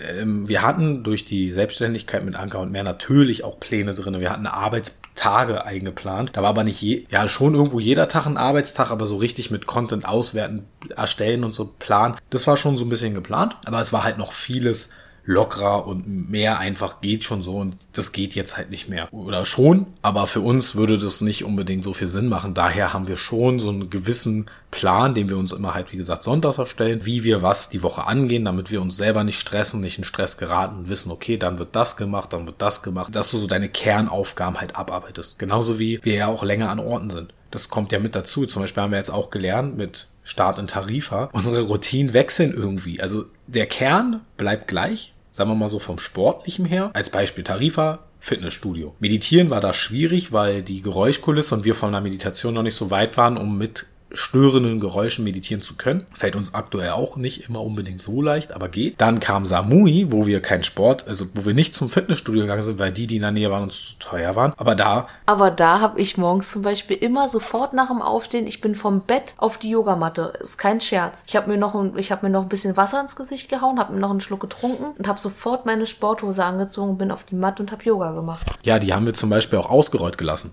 ähm, wir hatten durch die Selbstständigkeit mit Anker und mehr natürlich auch Pläne drin. Wir hatten Arbeitstage eingeplant. Da war aber nicht je, ja schon irgendwo jeder Tag ein Arbeitstag, aber so richtig mit Content auswerten, erstellen und so planen. Das war schon so ein bisschen geplant, aber es war halt noch vieles lockerer und mehr einfach geht schon so und das geht jetzt halt nicht mehr. Oder schon, aber für uns würde das nicht unbedingt so viel Sinn machen. Daher haben wir schon so einen gewissen Plan, den wir uns immer halt, wie gesagt, sonntags erstellen, wie wir was die Woche angehen, damit wir uns selber nicht stressen, nicht in Stress geraten und wissen, okay, dann wird das gemacht, dann wird das gemacht, dass du so deine Kernaufgaben halt abarbeitest. Genauso wie wir ja auch länger an Orten sind. Das kommt ja mit dazu. Zum Beispiel haben wir jetzt auch gelernt mit Start in Tarifa. Unsere Routinen wechseln irgendwie. Also der Kern bleibt gleich, sagen wir mal so vom Sportlichen her. Als Beispiel Tarifa, Fitnessstudio. Meditieren war da schwierig, weil die Geräuschkulisse und wir von der Meditation noch nicht so weit waren, um mit störenden Geräuschen meditieren zu können. Fällt uns aktuell auch nicht immer unbedingt so leicht, aber geht. Dann kam Samui, wo wir keinen Sport, also wo wir nicht zum Fitnessstudio gegangen sind, weil die, die in der Nähe waren, uns zu teuer waren. Aber da. Aber da habe ich morgens zum Beispiel immer sofort nach dem Aufstehen, ich bin vom Bett auf die Yogamatte. Ist kein Scherz. Ich habe mir noch, ein, ich habe mir noch ein bisschen Wasser ins Gesicht gehauen, habe mir noch einen Schluck getrunken und habe sofort meine Sporthose angezogen, bin auf die Matte und habe Yoga gemacht. Ja, die haben wir zum Beispiel auch ausgerollt gelassen.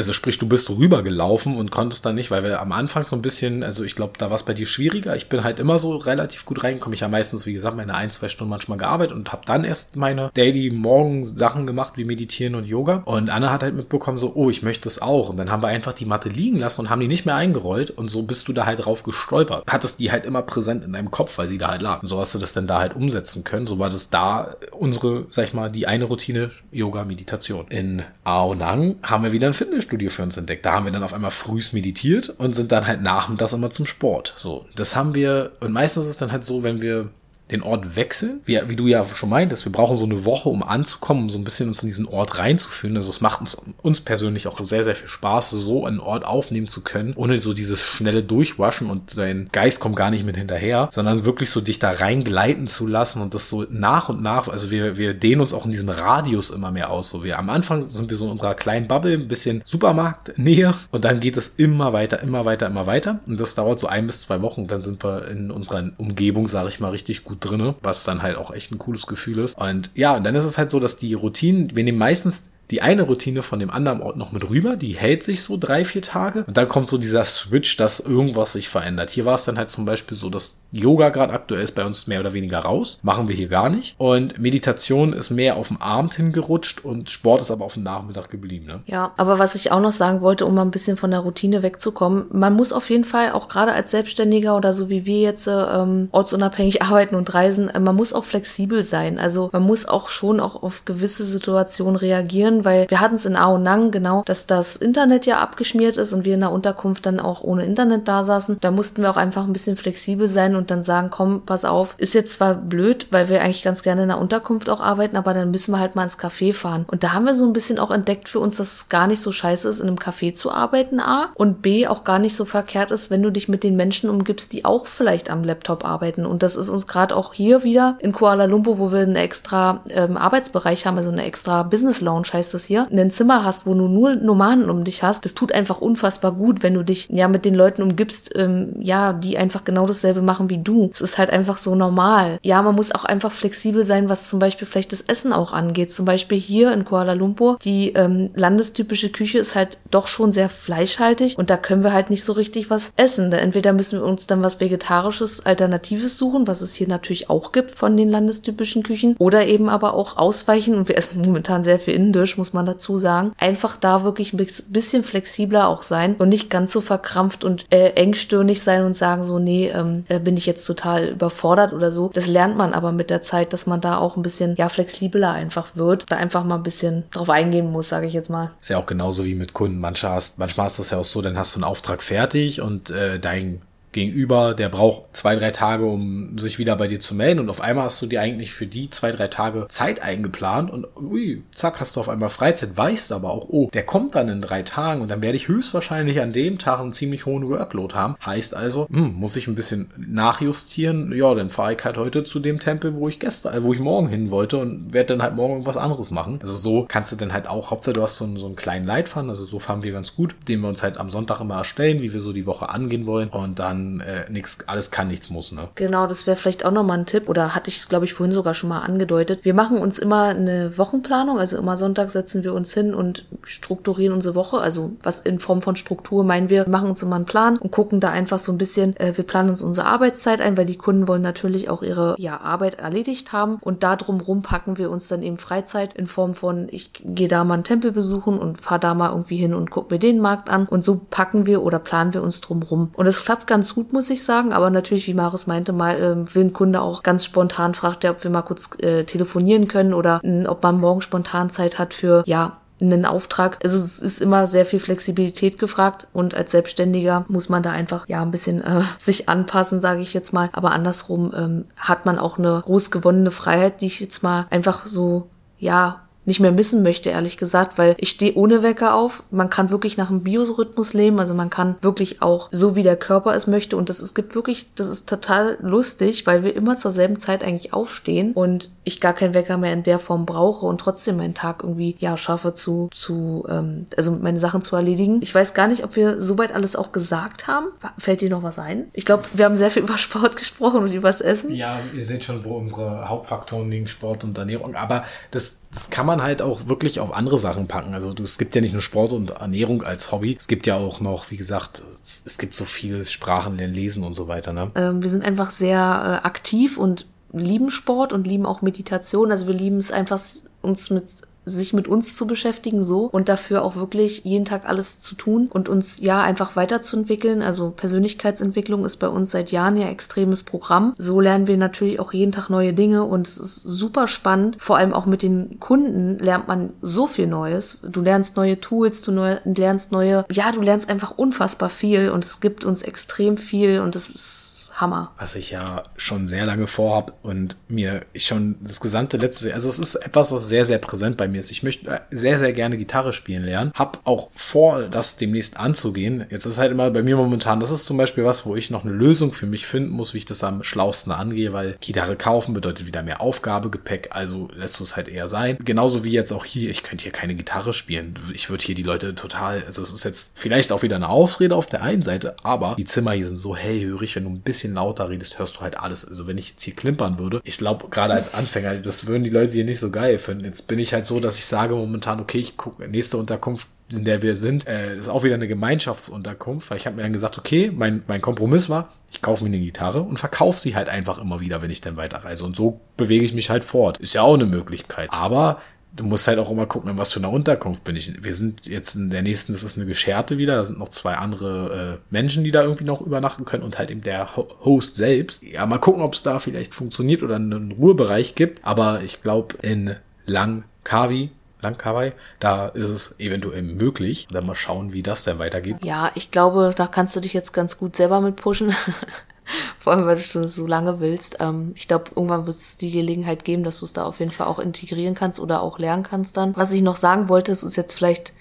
Also sprich, du bist rübergelaufen und konntest dann nicht, weil wir am Anfang so ein bisschen, also ich glaube, da war es bei dir schwieriger. Ich bin halt immer so relativ gut reingekommen. Ich habe meistens, wie gesagt, meine ein, zwei Stunden manchmal gearbeitet und habe dann erst meine Daily Morgen Sachen gemacht, wie Meditieren und Yoga. Und Anna hat halt mitbekommen, so, oh, ich möchte es auch. Und dann haben wir einfach die Matte liegen lassen und haben die nicht mehr eingerollt. Und so bist du da halt drauf gestolpert. Hattest die halt immer präsent in deinem Kopf, weil sie da halt lag. Und so hast du das dann da halt umsetzen können. So war das da unsere, sag ich mal, die eine Routine Yoga, Meditation. In Aonang haben wir wieder ein Fitnessstudio für uns entdeckt. Da haben wir dann auf einmal frühs meditiert und sind dann halt nachmittags immer zum Sport. So, das haben wir, und meistens ist es dann halt so, wenn wir den Ort wechseln. Wie, wie du ja schon meintest, wir brauchen so eine Woche, um anzukommen, um so ein bisschen uns in diesen Ort reinzuführen. Also es macht uns, uns persönlich auch sehr, sehr viel Spaß, so einen Ort aufnehmen zu können, ohne so dieses schnelle Durchwaschen und dein Geist kommt gar nicht mit hinterher, sondern wirklich so dich da reingleiten zu lassen und das so nach und nach, also wir, wir dehnen uns auch in diesem Radius immer mehr aus. So wir am Anfang sind wir so in unserer kleinen Bubble, ein bisschen Supermarktnähe und dann geht es immer weiter, immer weiter, immer weiter und das dauert so ein bis zwei Wochen. Dann sind wir in unserer Umgebung, sage ich mal, richtig gut drinne, was dann halt auch echt ein cooles Gefühl ist. Und ja, und dann ist es halt so, dass die Routinen, wir nehmen meistens die eine Routine von dem anderen Ort noch mit rüber, die hält sich so drei, vier Tage und dann kommt so dieser Switch, dass irgendwas sich verändert. Hier war es dann halt zum Beispiel so, dass Yoga gerade aktuell ist bei uns mehr oder weniger raus, machen wir hier gar nicht und Meditation ist mehr auf den Abend hingerutscht und Sport ist aber auf den Nachmittag geblieben. Ne? Ja, aber was ich auch noch sagen wollte, um mal ein bisschen von der Routine wegzukommen, man muss auf jeden Fall auch gerade als Selbstständiger oder so wie wir jetzt ähm, ortsunabhängig [LAUGHS] arbeiten und reisen, äh, man muss auch flexibel sein. Also man muss auch schon auch auf gewisse Situationen reagieren, weil wir hatten es in Aonang genau, dass das Internet ja abgeschmiert ist und wir in der Unterkunft dann auch ohne Internet da saßen. Da mussten wir auch einfach ein bisschen flexibel sein und dann sagen, komm, pass auf, ist jetzt zwar blöd, weil wir eigentlich ganz gerne in der Unterkunft auch arbeiten, aber dann müssen wir halt mal ins Café fahren. Und da haben wir so ein bisschen auch entdeckt für uns, dass es gar nicht so scheiße ist, in einem Café zu arbeiten, A. Und B, auch gar nicht so verkehrt ist, wenn du dich mit den Menschen umgibst, die auch vielleicht am Laptop arbeiten. Und das ist uns gerade auch hier wieder in Kuala Lumpur, wo wir einen extra ähm, Arbeitsbereich haben, also eine extra Business Lounge heißt das hier, ein Zimmer hast, wo du nur Nomaden um dich hast. Das tut einfach unfassbar gut, wenn du dich ja mit den Leuten umgibst, ähm, ja, die einfach genau dasselbe machen wie du. Es ist halt einfach so normal. Ja, man muss auch einfach flexibel sein, was zum Beispiel vielleicht das Essen auch angeht. Zum Beispiel hier in Kuala Lumpur, die ähm, landestypische Küche ist halt doch schon sehr fleischhaltig und da können wir halt nicht so richtig was essen. Entweder müssen wir uns dann was Vegetarisches, Alternatives suchen, was es hier natürlich auch gibt von den landestypischen Küchen, oder eben aber auch ausweichen und wir essen [LAUGHS] momentan sehr viel indisch, muss man dazu sagen. Einfach da wirklich ein bisschen flexibler auch sein und nicht ganz so verkrampft und äh, engstirnig sein und sagen so, nee, ähm, äh, bin ich jetzt total überfordert oder so. Das lernt man aber mit der Zeit, dass man da auch ein bisschen, ja, flexibler einfach wird, da einfach mal ein bisschen drauf eingehen muss, sage ich jetzt mal. Ist ja auch genauso wie mit Kunden. Manchmal, hast, manchmal ist das ja auch so, dann hast du einen Auftrag fertig und äh, dein Gegenüber, der braucht zwei, drei Tage, um sich wieder bei dir zu melden und auf einmal hast du dir eigentlich für die zwei, drei Tage Zeit eingeplant und ui, zack, hast du auf einmal Freizeit, weißt aber auch, oh, der kommt dann in drei Tagen und dann werde ich höchstwahrscheinlich an dem Tag einen ziemlich hohen Workload haben. Heißt also, hm, muss ich ein bisschen nachjustieren, ja, dann fahre ich halt heute zu dem Tempel, wo ich gestern, äh, wo ich morgen hin wollte und werde dann halt morgen irgendwas anderes machen. Also so kannst du dann halt auch, Hauptsache du hast so einen, so einen kleinen Leitfaden, also so fahren wir ganz gut, den wir uns halt am Sonntag immer erstellen, wie wir so die Woche angehen wollen und dann dann äh, nichts, alles kann, nichts muss, ne? Genau, das wäre vielleicht auch nochmal ein Tipp oder hatte ich, glaube ich, vorhin sogar schon mal angedeutet. Wir machen uns immer eine Wochenplanung, also immer Sonntag setzen wir uns hin und strukturieren unsere Woche. Also was in Form von Struktur meinen wir, wir machen uns immer einen Plan und gucken da einfach so ein bisschen, äh, wir planen uns unsere Arbeitszeit ein, weil die Kunden wollen natürlich auch ihre ja, Arbeit erledigt haben und da drumrum packen wir uns dann eben Freizeit in Form von, ich gehe da mal einen Tempel besuchen und fahre da mal irgendwie hin und gucke mir den Markt an und so packen wir oder planen wir uns drumrum. Und es klappt ganz gut, muss ich sagen. Aber natürlich, wie Marius meinte, mal äh, will ein Kunde auch ganz spontan fragt ob wir mal kurz äh, telefonieren können oder äh, ob man morgen spontan Zeit hat für, ja, einen Auftrag. Also es ist immer sehr viel Flexibilität gefragt und als Selbstständiger muss man da einfach ja ein bisschen äh, [LAUGHS] sich anpassen, sage ich jetzt mal. Aber andersrum ähm, hat man auch eine groß gewonnene Freiheit, die ich jetzt mal einfach so ja nicht mehr missen möchte, ehrlich gesagt, weil ich stehe ohne Wecker auf. Man kann wirklich nach einem Biorhythmus leben, also man kann wirklich auch so, wie der Körper es möchte. Und das es gibt wirklich, das ist total lustig, weil wir immer zur selben Zeit eigentlich aufstehen und ich gar keinen Wecker mehr in der Form brauche und trotzdem meinen Tag irgendwie ja schaffe zu, zu ähm, also meine Sachen zu erledigen. Ich weiß gar nicht, ob wir soweit alles auch gesagt haben. Fällt dir noch was ein? Ich glaube, wir haben sehr viel über Sport [LAUGHS] gesprochen und über das Essen. Ja, ihr seht schon, wo unsere Hauptfaktoren liegen, Sport und Ernährung. Aber das, das kann man halt auch wirklich auf andere Sachen packen. Also du, es gibt ja nicht nur Sport und Ernährung als Hobby. Es gibt ja auch noch, wie gesagt, es gibt so viele Sprachen, Lesen und so weiter. Ne? Ähm, wir sind einfach sehr äh, aktiv und lieben Sport und lieben auch Meditation. Also wir lieben es einfach, uns mit sich mit uns zu beschäftigen so und dafür auch wirklich jeden Tag alles zu tun und uns ja einfach weiterzuentwickeln. Also Persönlichkeitsentwicklung ist bei uns seit Jahren ja extremes Programm. So lernen wir natürlich auch jeden Tag neue Dinge und es ist super spannend. Vor allem auch mit den Kunden lernt man so viel Neues. Du lernst neue Tools, du lernst neue, ja, du lernst einfach unfassbar viel und es gibt uns extrem viel und es ist Hammer. Was ich ja schon sehr lange vorhab und mir ich schon das gesamte letzte also es ist etwas, was sehr, sehr präsent bei mir ist. Ich möchte äh, sehr, sehr gerne Gitarre spielen lernen. Hab auch vor, das demnächst anzugehen. Jetzt ist halt immer bei mir momentan, das ist zum Beispiel was, wo ich noch eine Lösung für mich finden muss, wie ich das am schlausten angehe, weil Gitarre kaufen bedeutet wieder mehr Aufgabegepäck, also lässt du es halt eher sein. Genauso wie jetzt auch hier, ich könnte hier keine Gitarre spielen. Ich würde hier die Leute total, also es ist jetzt vielleicht auch wieder eine Ausrede auf der einen Seite, aber die Zimmer hier sind so hellhörig, wenn du ein bisschen bisschen lauter redest, hörst du halt alles. Also wenn ich jetzt hier klimpern würde, ich glaube, gerade als Anfänger, das würden die Leute hier nicht so geil finden. Jetzt bin ich halt so, dass ich sage momentan, okay, ich gucke, nächste Unterkunft in der wir sind, äh, ist auch wieder eine Gemeinschaftsunterkunft, weil ich habe mir dann gesagt, okay, mein, mein Kompromiss war, ich kaufe mir eine Gitarre und verkaufe sie halt einfach immer wieder, wenn ich dann weiterreise. Und so bewege ich mich halt fort. Ist ja auch eine Möglichkeit. Aber du musst halt auch immer gucken, in was für einer Unterkunft bin ich. Wir sind jetzt in der nächsten, das ist eine Gescherte wieder, da sind noch zwei andere äh, Menschen, die da irgendwie noch übernachten können und halt eben der Host selbst. Ja, mal gucken, ob es da vielleicht funktioniert oder einen Ruhebereich gibt. Aber ich glaube, in Langkawi Langkawaii. Da ist es eventuell möglich. Dann mal schauen, wie das denn weitergeht. Ja, ich glaube, da kannst du dich jetzt ganz gut selber mit pushen. [LAUGHS] [LAUGHS] Vor allem, weil du schon so lange willst. Ähm, ich glaube, irgendwann wird es die Gelegenheit geben, dass du es da auf jeden Fall auch integrieren kannst oder auch lernen kannst dann. Was ich noch sagen wollte, es ist jetzt vielleicht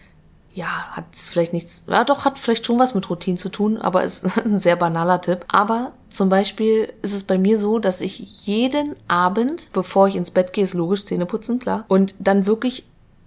ja, hat vielleicht nichts, ja doch, hat vielleicht schon was mit Routinen zu tun, aber [LAUGHS] ist ein sehr banaler Tipp. Aber zum Beispiel ist es bei mir so, dass ich jeden Abend, bevor ich ins Bett gehe, ist logisch Zähne putzen, klar, und dann wirklich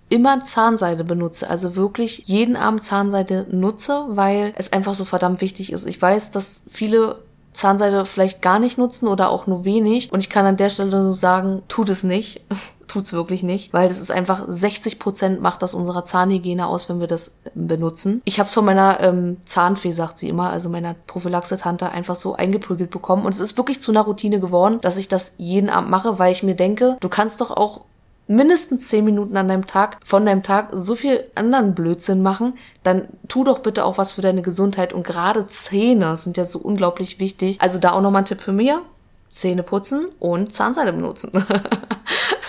immer Zahnseide benutze, also wirklich jeden Abend Zahnseide nutze, weil es einfach so verdammt wichtig ist. Ich weiß, dass viele Zahnseide vielleicht gar nicht nutzen oder auch nur wenig und ich kann an der Stelle nur sagen, tut es nicht [LAUGHS] tut's wirklich nicht, weil das ist einfach 60 Prozent macht das unserer Zahnhygiene aus, wenn wir das benutzen. Ich habe es von meiner ähm, Zahnfee, sagt sie immer, also meiner Prophylaxe-Tante, einfach so eingeprügelt bekommen. Und es ist wirklich zu einer Routine geworden, dass ich das jeden Abend mache, weil ich mir denke, du kannst doch auch mindestens zehn Minuten an deinem Tag, von deinem Tag so viel anderen Blödsinn machen, dann tu doch bitte auch was für deine Gesundheit und gerade Zähne sind ja so unglaublich wichtig. Also da auch nochmal ein Tipp für mir. Zähne putzen und Zahnseide benutzen. [LAUGHS]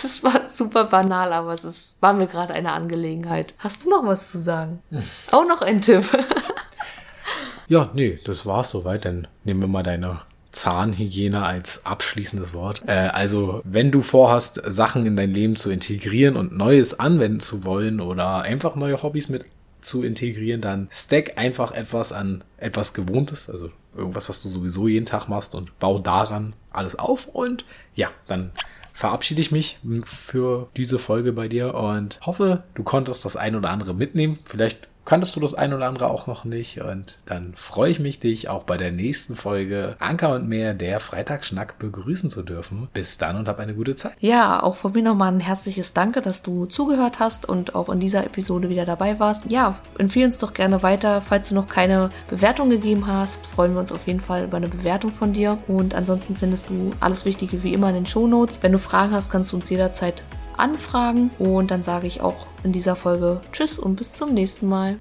Es war super banal, aber es ist, war mir gerade eine Angelegenheit. Hast du noch was zu sagen? [LAUGHS] Auch noch ein Tipp. [LAUGHS] ja, nee, das war's soweit. Dann nehmen wir mal deine Zahnhygiene als abschließendes Wort. Äh, also, wenn du vorhast, Sachen in dein Leben zu integrieren und Neues anwenden zu wollen oder einfach neue Hobbys mit zu integrieren, dann stack einfach etwas an etwas Gewohntes, also irgendwas, was du sowieso jeden Tag machst und bau daran alles auf und ja, dann verabschiede ich mich für diese Folge bei dir und hoffe, du konntest das ein oder andere mitnehmen. Vielleicht kanntest du das ein oder andere auch noch nicht. Und dann freue ich mich, dich auch bei der nächsten Folge Anker und mehr der Freitagsschnack begrüßen zu dürfen. Bis dann und hab eine gute Zeit. Ja, auch von mir nochmal ein herzliches Danke, dass du zugehört hast und auch in dieser Episode wieder dabei warst. Ja, empfehle uns doch gerne weiter. Falls du noch keine Bewertung gegeben hast, freuen wir uns auf jeden Fall über eine Bewertung von dir. Und ansonsten findest du alles Wichtige wie immer in den Show Notes. Wenn du Fragen hast, kannst du uns jederzeit anfragen. Und dann sage ich auch in dieser Folge Tschüss und bis zum nächsten Mal.